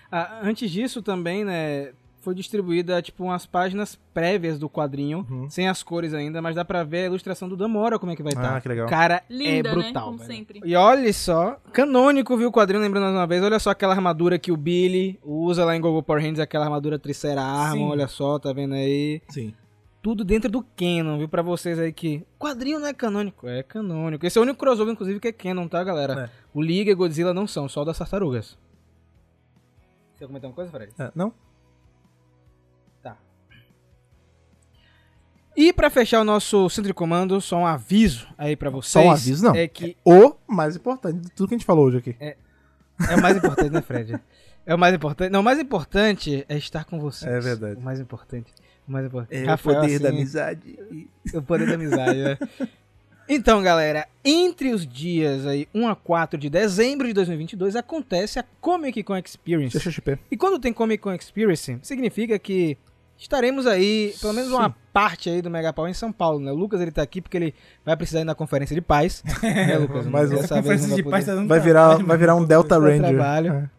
A: Ah, antes disso também, né, foi distribuída tipo umas páginas prévias do quadrinho,
B: Uhum.
A: sem as cores ainda, mas dá pra ver a ilustração do Damora como é que vai estar.
B: Ah, que legal.
A: Cara,
D: Linda,
A: é
D: né?
A: brutal.
D: Como
A: velho.
D: sempre.
A: E olha só, canônico, viu o quadrinho, lembrando mais uma vez, olha só aquela armadura que o Billy usa lá em Gogo Power Rangers, aquela armadura Tricera Arma, olha só, tá vendo aí?
B: Sim.
A: Tudo dentro do Canon, viu? Pra vocês aí que. Quadrinho não é canônico. É canônico. Esse é o único crossover, inclusive, que é Canon, tá, galera?
B: É.
A: O Liga e Godzilla não são, só o das tartarugas. Você ia comentar uma coisa, Fred?
B: É, não?
A: Tá. E pra fechar o nosso centro de comando, só um aviso aí pra vocês.
B: Só um aviso, não.
A: É que
B: O mais importante de tudo que a gente falou hoje aqui.
A: é o mais importante, né, Fred? É o mais importante. Não, o mais importante é estar com vocês.
B: É verdade.
A: O mais importante. O mais importante.
B: É
A: Rafael,
B: o poder
A: assim,
B: da amizade.
A: O poder da amizade, né? Então, galera, entre os dias aí 1 a 4 de dezembro de 2022 acontece a Comic Con Experience.
B: CXP.
A: E quando tem Comic Con Experience, significa que estaremos aí, pelo menos uma parte aí do Mega Power em São Paulo, né? O Lucas ele tá aqui porque ele vai precisar ir na conferência de paz, né, Lucas?
B: Mais.
A: Dessa
C: Essa
A: vez
C: conferência de
A: vai
C: paz
A: poder-
C: tá dando
B: Vai virar,
C: trabalho,
B: vai virar um. Delta Ranger.
A: trabalho.
B: É.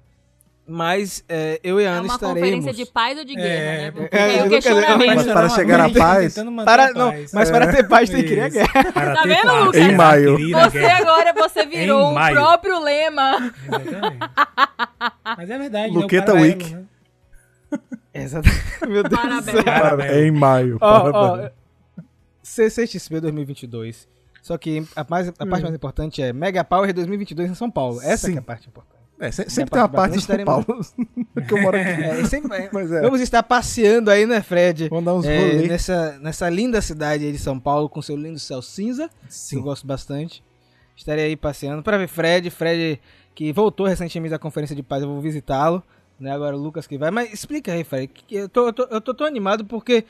A: Mas é, eu e a
D: É
A: Ana
D: uma
A: estaremos...
D: conferência de paz ou de guerra,
C: É,
D: né? Porque
A: é,
D: aí o questionamento.
B: Mas para chegar à paz-
A: Para, não,
C: paz.
A: mas para ter paz tem que criar
C: Isso.
A: guerra.
C: Para
D: Tá vendo,
C: paz,
D: Lucas?
B: Em maio.
D: Você agora você virou o
C: maio.
D: próprio lema.
C: Exatamente. Mas é verdade,
B: Luqueta
C: né?
B: Week.
C: né?
A: Exato. Meu Deus
D: Parabéns.
C: Parabéns.
B: É em maio.
A: Ó, ó. CCXP 2022. Só que a, mais, a parte mais importante é Mega Power 2022 em São Paulo. Essa
B: Sim.
A: que é a parte importante.
B: É, se-
A: a
B: sempre tem uma
A: parte
B: de São Paulo. que eu moro aqui.
A: É, sempre- é,
B: Mas é.
A: Vamos estar passeando aí, né, Fred?
B: Vamos dar uns
A: É,
B: rolês.
A: nessa, nessa linda cidade aí de São Paulo, com seu lindo céu cinza, que eu gosto bastante. Estarei aí passeando para ver Fred. Fred, que voltou recentemente da Conferência de Paz, eu vou visitá-lo. Né? Agora o Lucas que vai. Mas explica aí, Fred. eu, tô, eu, tô, eu tô tão animado porque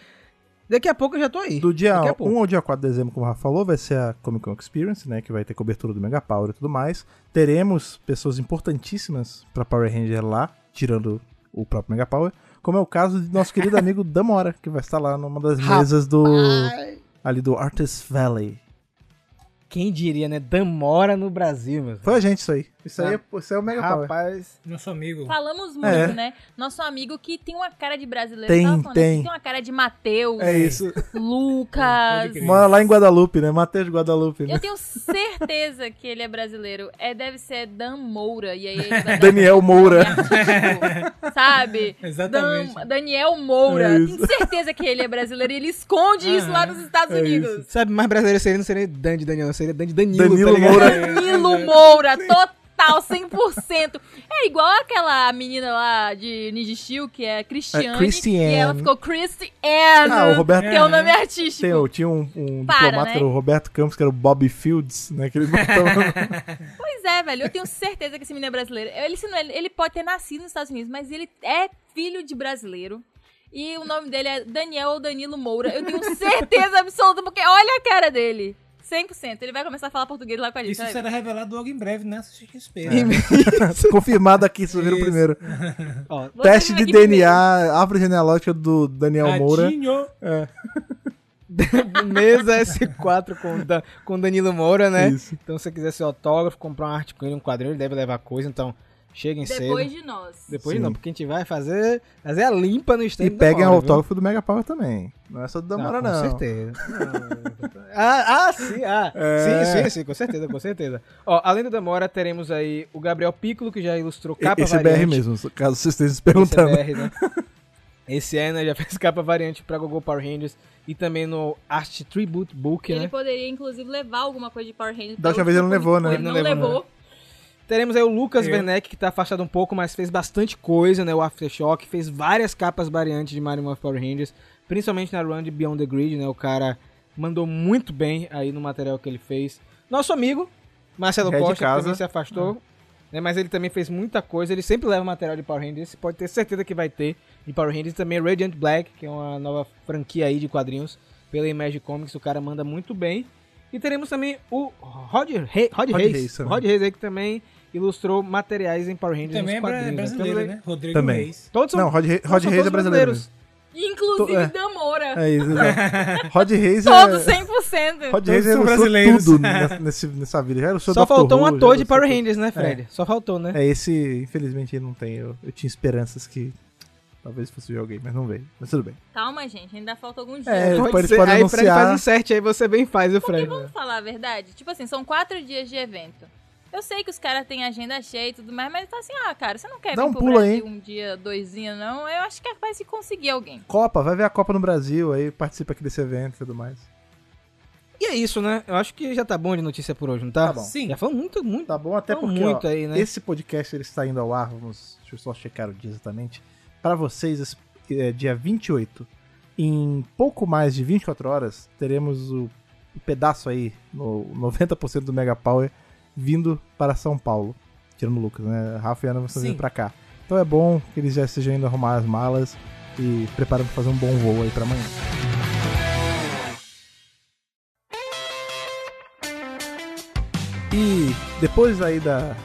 A: daqui a pouco eu já tô aí.
B: Do dia
A: Daqui a pouco.
B: 1 ao dia 4 de dezembro, como o Rafa falou, vai ser a Comic Con Experience, né? Que vai ter cobertura do Mega Power e tudo mais. Teremos pessoas importantíssimas pra Power Ranger lá, tirando o próprio Mega Power. Como é o caso do nosso querido amigo Damora, que vai estar lá numa das mesas do. ali do Artist Valley.
A: Quem diria, né? Damora no Brasil, meu.
B: Foi a gente isso aí. Isso aí
A: Ah.
B: é, isso aí é o Mega Power.
A: Rapaz.
C: Nosso amigo.
D: Falamos muito,
B: É.
D: né? Nosso amigo que tem uma cara de brasileiro.
B: Tem,
D: falando,
B: tem.
D: Tem uma cara de Matheus,
B: É isso.
D: Lucas.
B: Mora lá em Guadalupe, né? Matheus de Guadalupe. Né?
D: Eu tenho certeza que ele é brasileiro. É, deve ser Dan Moura. E aí
B: Daniel Moura.
D: artístico, Sabe?
C: Exatamente.
D: Dan- Daniel Moura.
B: É isso.
D: Tenho certeza que ele é brasileiro e ele esconde isso lá nos Estados
B: É
D: Unidos.
A: Sabe, mais brasileiro seria não seria Dan de Daniel, seria Dan de Danilo.
B: Danilo
A: tá?
B: Moura.
D: Danilo Moura, total, 100%. É igual aquela menina lá de Ninja Steel, que é Cristiane.
B: É, Christiane.
D: E ela ficou Christiane.
B: Ah, o Roberto.
D: Que é o nome artístico.
B: Tem, o- tinha um, um
D: Para,
B: diplomata,
D: né?
B: que era o Roberto Campos, que era o Bob Fields, né? Que ele botava...
D: Pois é, velho. Eu tenho certeza que esse menino é brasileiro. Ele, ele, ele pode ter nascido nos Estados Unidos, mas ele é filho de brasileiro. E o nome dele é Daniel ou Danilo Moura. Eu tenho certeza absoluta, porque olha a cara dele. 100%. Ele vai começar a falar português lá com a gente.
C: Isso será revelado logo em breve nessa XP.
B: É. Confirmado aqui, vocês viram primeiro.
A: Ó,
B: Teste de DNA, árvore genealógica do Daniel Moura.
C: Ratinho.
A: mesa S4 com, da, com Danilo Moura, né?
B: Isso.
A: Então, se você quiser ser autógrafo, comprar um arte com ele, um quadrinho, ele deve levar coisa. Então, cheguem
D: Depois
A: cedo.
D: de nós.
A: Depois
B: Sim.
A: não, porque a gente vai fazer, fazer a limpa no stand
B: E peguem o
A: Moura, viu?
B: autógrafo do Mega Power também. Não é só do Damora, não.
A: Com certeza. Não. ah, ah, sim, ah.
B: É.
A: Sim, sim, sim, com certeza, com certeza. Ó, além do Damora, teremos aí o Gabriel Piccolo, que já ilustrou capa
B: Esse é
A: variante.
B: BR mesmo, caso vocês estejam se
A: Esse
B: perguntando.
A: é BR, né? Esse ano já fez capa variante pra Google Power Rangers e também no Art Tribute Book,
D: Ele
A: né?
D: poderia, inclusive, levar alguma coisa de Power Rangers.
B: Da última vez ele não levou, né?
D: Ele não, levou.
A: Teremos aí o Lucas
C: Eu.
A: Werneck, que tá afastado um pouco, mas fez bastante coisa, né? O Aftershock, fez várias capas variantes de Mario Morph Power Rangers, principalmente na run de Beyond the Grid, né? O cara mandou muito bem aí no material que ele fez. Nosso amigo, Marcelo
B: Red
A: Costa, também se afastou, né? Mas ele também fez muita coisa, ele sempre leva material de Power Rangers, você pode ter certeza que vai ter de Power Rangers. Também Radiant Black, que é uma nova franquia aí de quadrinhos pela Image Comics, o cara manda muito bem. E teremos também o Rod, Re Rod,
B: Rod
A: Reis,
B: Reis também.
A: Rod Reis aí que também ilustrou materiais em Power Rangers
C: Também é bra-
A: quadrinhos.
C: brasileiro, né? Rodrigo
B: Também.
C: Reis.
A: Todos são,
B: Não, Rod, Re- Rod Reis é brasileiro.
A: brasileiros.
D: Inclusive
B: É.
D: Damora.
B: É isso, né? Rod Reis é.
D: Todos 100%.
B: Rod Reis
C: são
B: ilustrou
C: brasileiros.
B: tudo nessa, nesse- nessa vida. Já
A: Só
B: Doctor
A: faltou um ator de Power. Rangers, né, Fred? Só faltou, né?
B: É, esse, infelizmente, ele não tem. Eu, eu tinha esperanças que talvez fosse ver alguém, mas não veio. Mas tudo bem.
D: Calma, gente, ainda falta alguns dias.
B: É,
A: Pode
B: eles
A: ser.
B: podem
A: aí Fred
B: anunciar.
A: faz insert, aí você bem faz o Fred.
D: Vamos falar a verdade? Tipo assim, são quatro dias de evento. Eu sei que os caras têm agenda cheia e tudo mais, mas tá assim, ah, cara, você não quer
B: Dá
D: vir
B: um
D: pro
B: pulo aí.
D: Brasil um dia, dois dias, não? Eu acho que é capaz de conseguir alguém.
B: Copa, vai ver a Copa no Brasil, aí participa aqui desse evento e tudo mais.
A: E é isso, né? Eu acho que já tá bom de notícia por hoje, não tá?
B: Tá bom.
C: Sim.
A: Já falou muito, muito.
B: Tá bom, até porque
A: muito
B: ó,
A: aí, né?
B: esse podcast ele está indo ao ar, vamos, deixa eu só checar o dia exatamente. Para vocês, é, dia 28, em pouco mais de 24 horas, teremos o, o pedaço aí, no 90% do Mega Power, vindo para São Paulo. Tirando o Lucas, né? Rafa e Ana vão vindo pra cá. Então é bom que eles já estejam indo arrumar as malas e preparando para fazer um bom voo aí para amanhã. E depois aí da,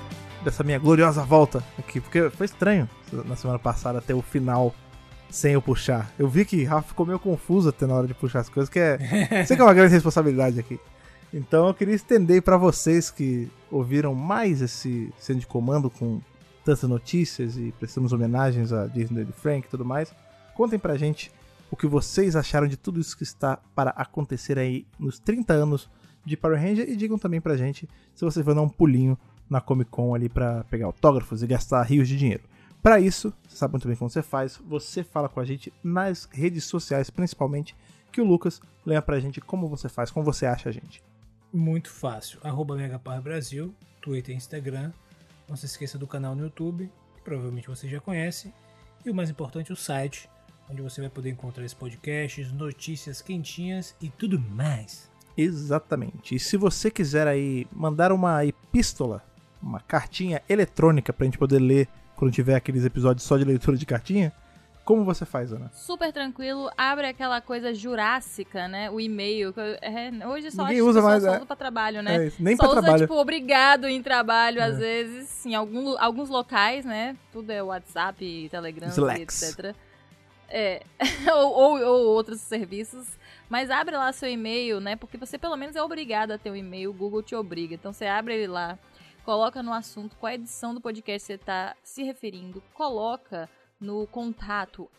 B: dessa minha gloriosa volta aqui, porque foi estranho na semana passada até o final sem eu puxar. Eu vi que Rafa ficou meio confuso até na hora de puxar as coisas, que é. sei que é uma grande responsabilidade aqui. Então eu queria estender para vocês que ouviram mais esse centro de comando com tantas notícias e prestamos homenagens a Disney e Frank e tudo mais. Contem pra gente o que vocês acharam de tudo isso que está para acontecer aí nos 30 anos de Power Ranger e digam também pra gente se vocês vão dar um pulinho na Comic Con ali pra pegar autógrafos e gastar rios de dinheiro. Pra isso, você sabe muito bem como você faz, você fala com a gente nas redes sociais, principalmente, que o Lucas lembra pra gente como você faz, como você acha a gente.
C: Muito fácil. Arroba Megapower Brasil, Twitter e Instagram. Não se esqueça do canal no YouTube, que provavelmente você já conhece. E o mais importante, o site, onde você vai poder encontrar esses podcasts, notícias quentinhas e tudo mais.
B: Exatamente. E se você quiser aí mandar uma epístola, uma cartinha eletrônica pra gente poder ler quando tiver aqueles episódios só de leitura de cartinha, como você faz, Ana?
D: Super tranquilo, abre aquela coisa jurássica, né? O e-mail. que eu- é, hoje só
B: Ninguém
D: acho que
B: usa
D: pessoal
B: mais,
D: só
B: é.
D: usa pra trabalho, né?
B: É isso, nem
D: só
B: pra
D: usa,
B: trabalho.
D: tipo, obrigado em trabalho,
B: É.
D: às vezes, em algum, alguns locais, né? Tudo é WhatsApp, Telegram,
B: Slacks.
D: etc. É, ou, ou- ou outros serviços. Mas abre lá seu e-mail, né? Porque você pelo menos é obrigado a ter um e-mail, o Google te obriga. Então você abre ele lá, coloca no assunto qual edição do podcast você está se referindo, coloca no contato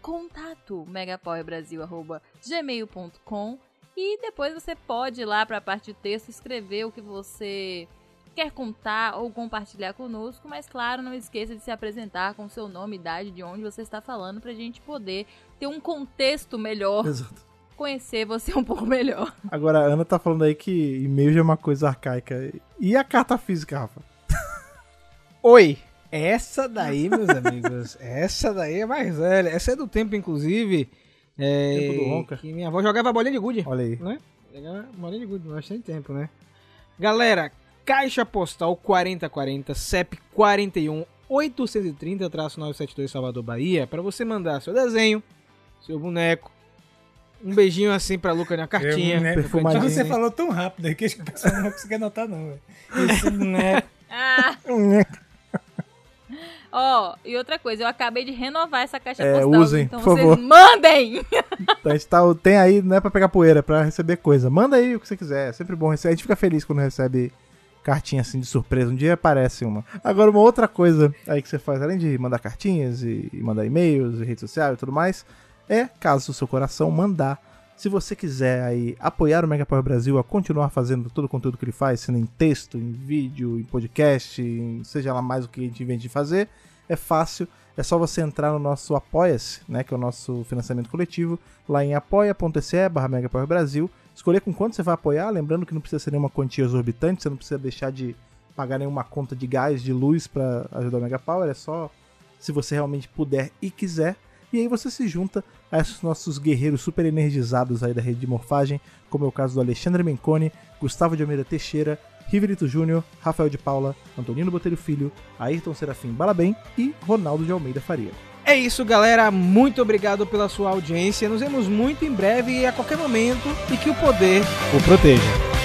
D: contato megapowerbrasil@gmail.com e depois você pode ir lá para a parte de texto escrever o que você quer contar ou compartilhar conosco, mas claro, não esqueça de se apresentar com seu nome, idade, de onde você está falando pra gente poder ter um contexto melhor,
B: Exato.
D: conhecer você um pouco melhor.
B: Agora, a Ana tá falando aí que e-mail já é uma coisa arcaica. E a carta física, Rafa?
A: Oi! Essa daí, meus amigos, essa daí é mais velha. Essa é do tempo, inclusive. É,
B: Tempo do Ronca.
A: Que minha avó jogava bolinha de gude.
B: Olha aí.
A: né? Jogava bolinha de gude, bastante tempo, né? Galera, Caixa Postal 4040, CEP 41 830-972 Salvador, Bahia, para você mandar seu desenho, seu boneco, um beijinho assim pra Luca na cartinha.
C: Eu, né,
B: perfumadinho.
C: Você falou tão rápido aí que acho que o pessoal não vai conseguir anotar, não, velho. Esse boneco.
D: Ah, ó, e outra coisa, eu acabei de renovar essa caixa
B: É,
D: postal,
B: usem,
D: então
B: por
D: vocês
B: favor.
D: mandem!
B: Então a gente tá, tem aí, não é pra pegar poeira, é pra receber coisa. Manda aí o que você quiser, é sempre bom receber. A gente fica feliz quando recebe cartinha assim de surpresa. Um dia aparece uma. Agora, uma outra coisa aí que você faz, além de mandar cartinhas e, e mandar e-mails e rede social e tudo mais, é, caso o seu coração mandar. Se você quiser aí apoiar o Mega Power Brasil a continuar fazendo todo o conteúdo que ele faz, sendo em texto, em vídeo, em podcast, em seja lá mais o que a gente invente de fazer, é fácil. É só você entrar no nosso Apoia-se, né, que é o nosso financiamento coletivo, lá em apoia.se barra Brasil. Escolher com quanto você vai apoiar, lembrando que não precisa ser nenhuma quantia exorbitante, você não precisa deixar de pagar nenhuma conta de gás, de luz para ajudar o Mega Power, é só se você realmente puder e quiser. E aí você se junta a esses nossos guerreiros super energizados aí da rede de morfagem, como é o caso do Alexandre Menconi, Gustavo de Almeida Teixeira, Riverito Júnior, Rafael de Paula, Antonino Botelho Filho, Ayrton Serafim Balabem e Ronaldo de Almeida Faria.
A: É isso, galera. Muito obrigado pela sua audiência. Nos vemos muito em breve e a qualquer momento e que o poder o proteja.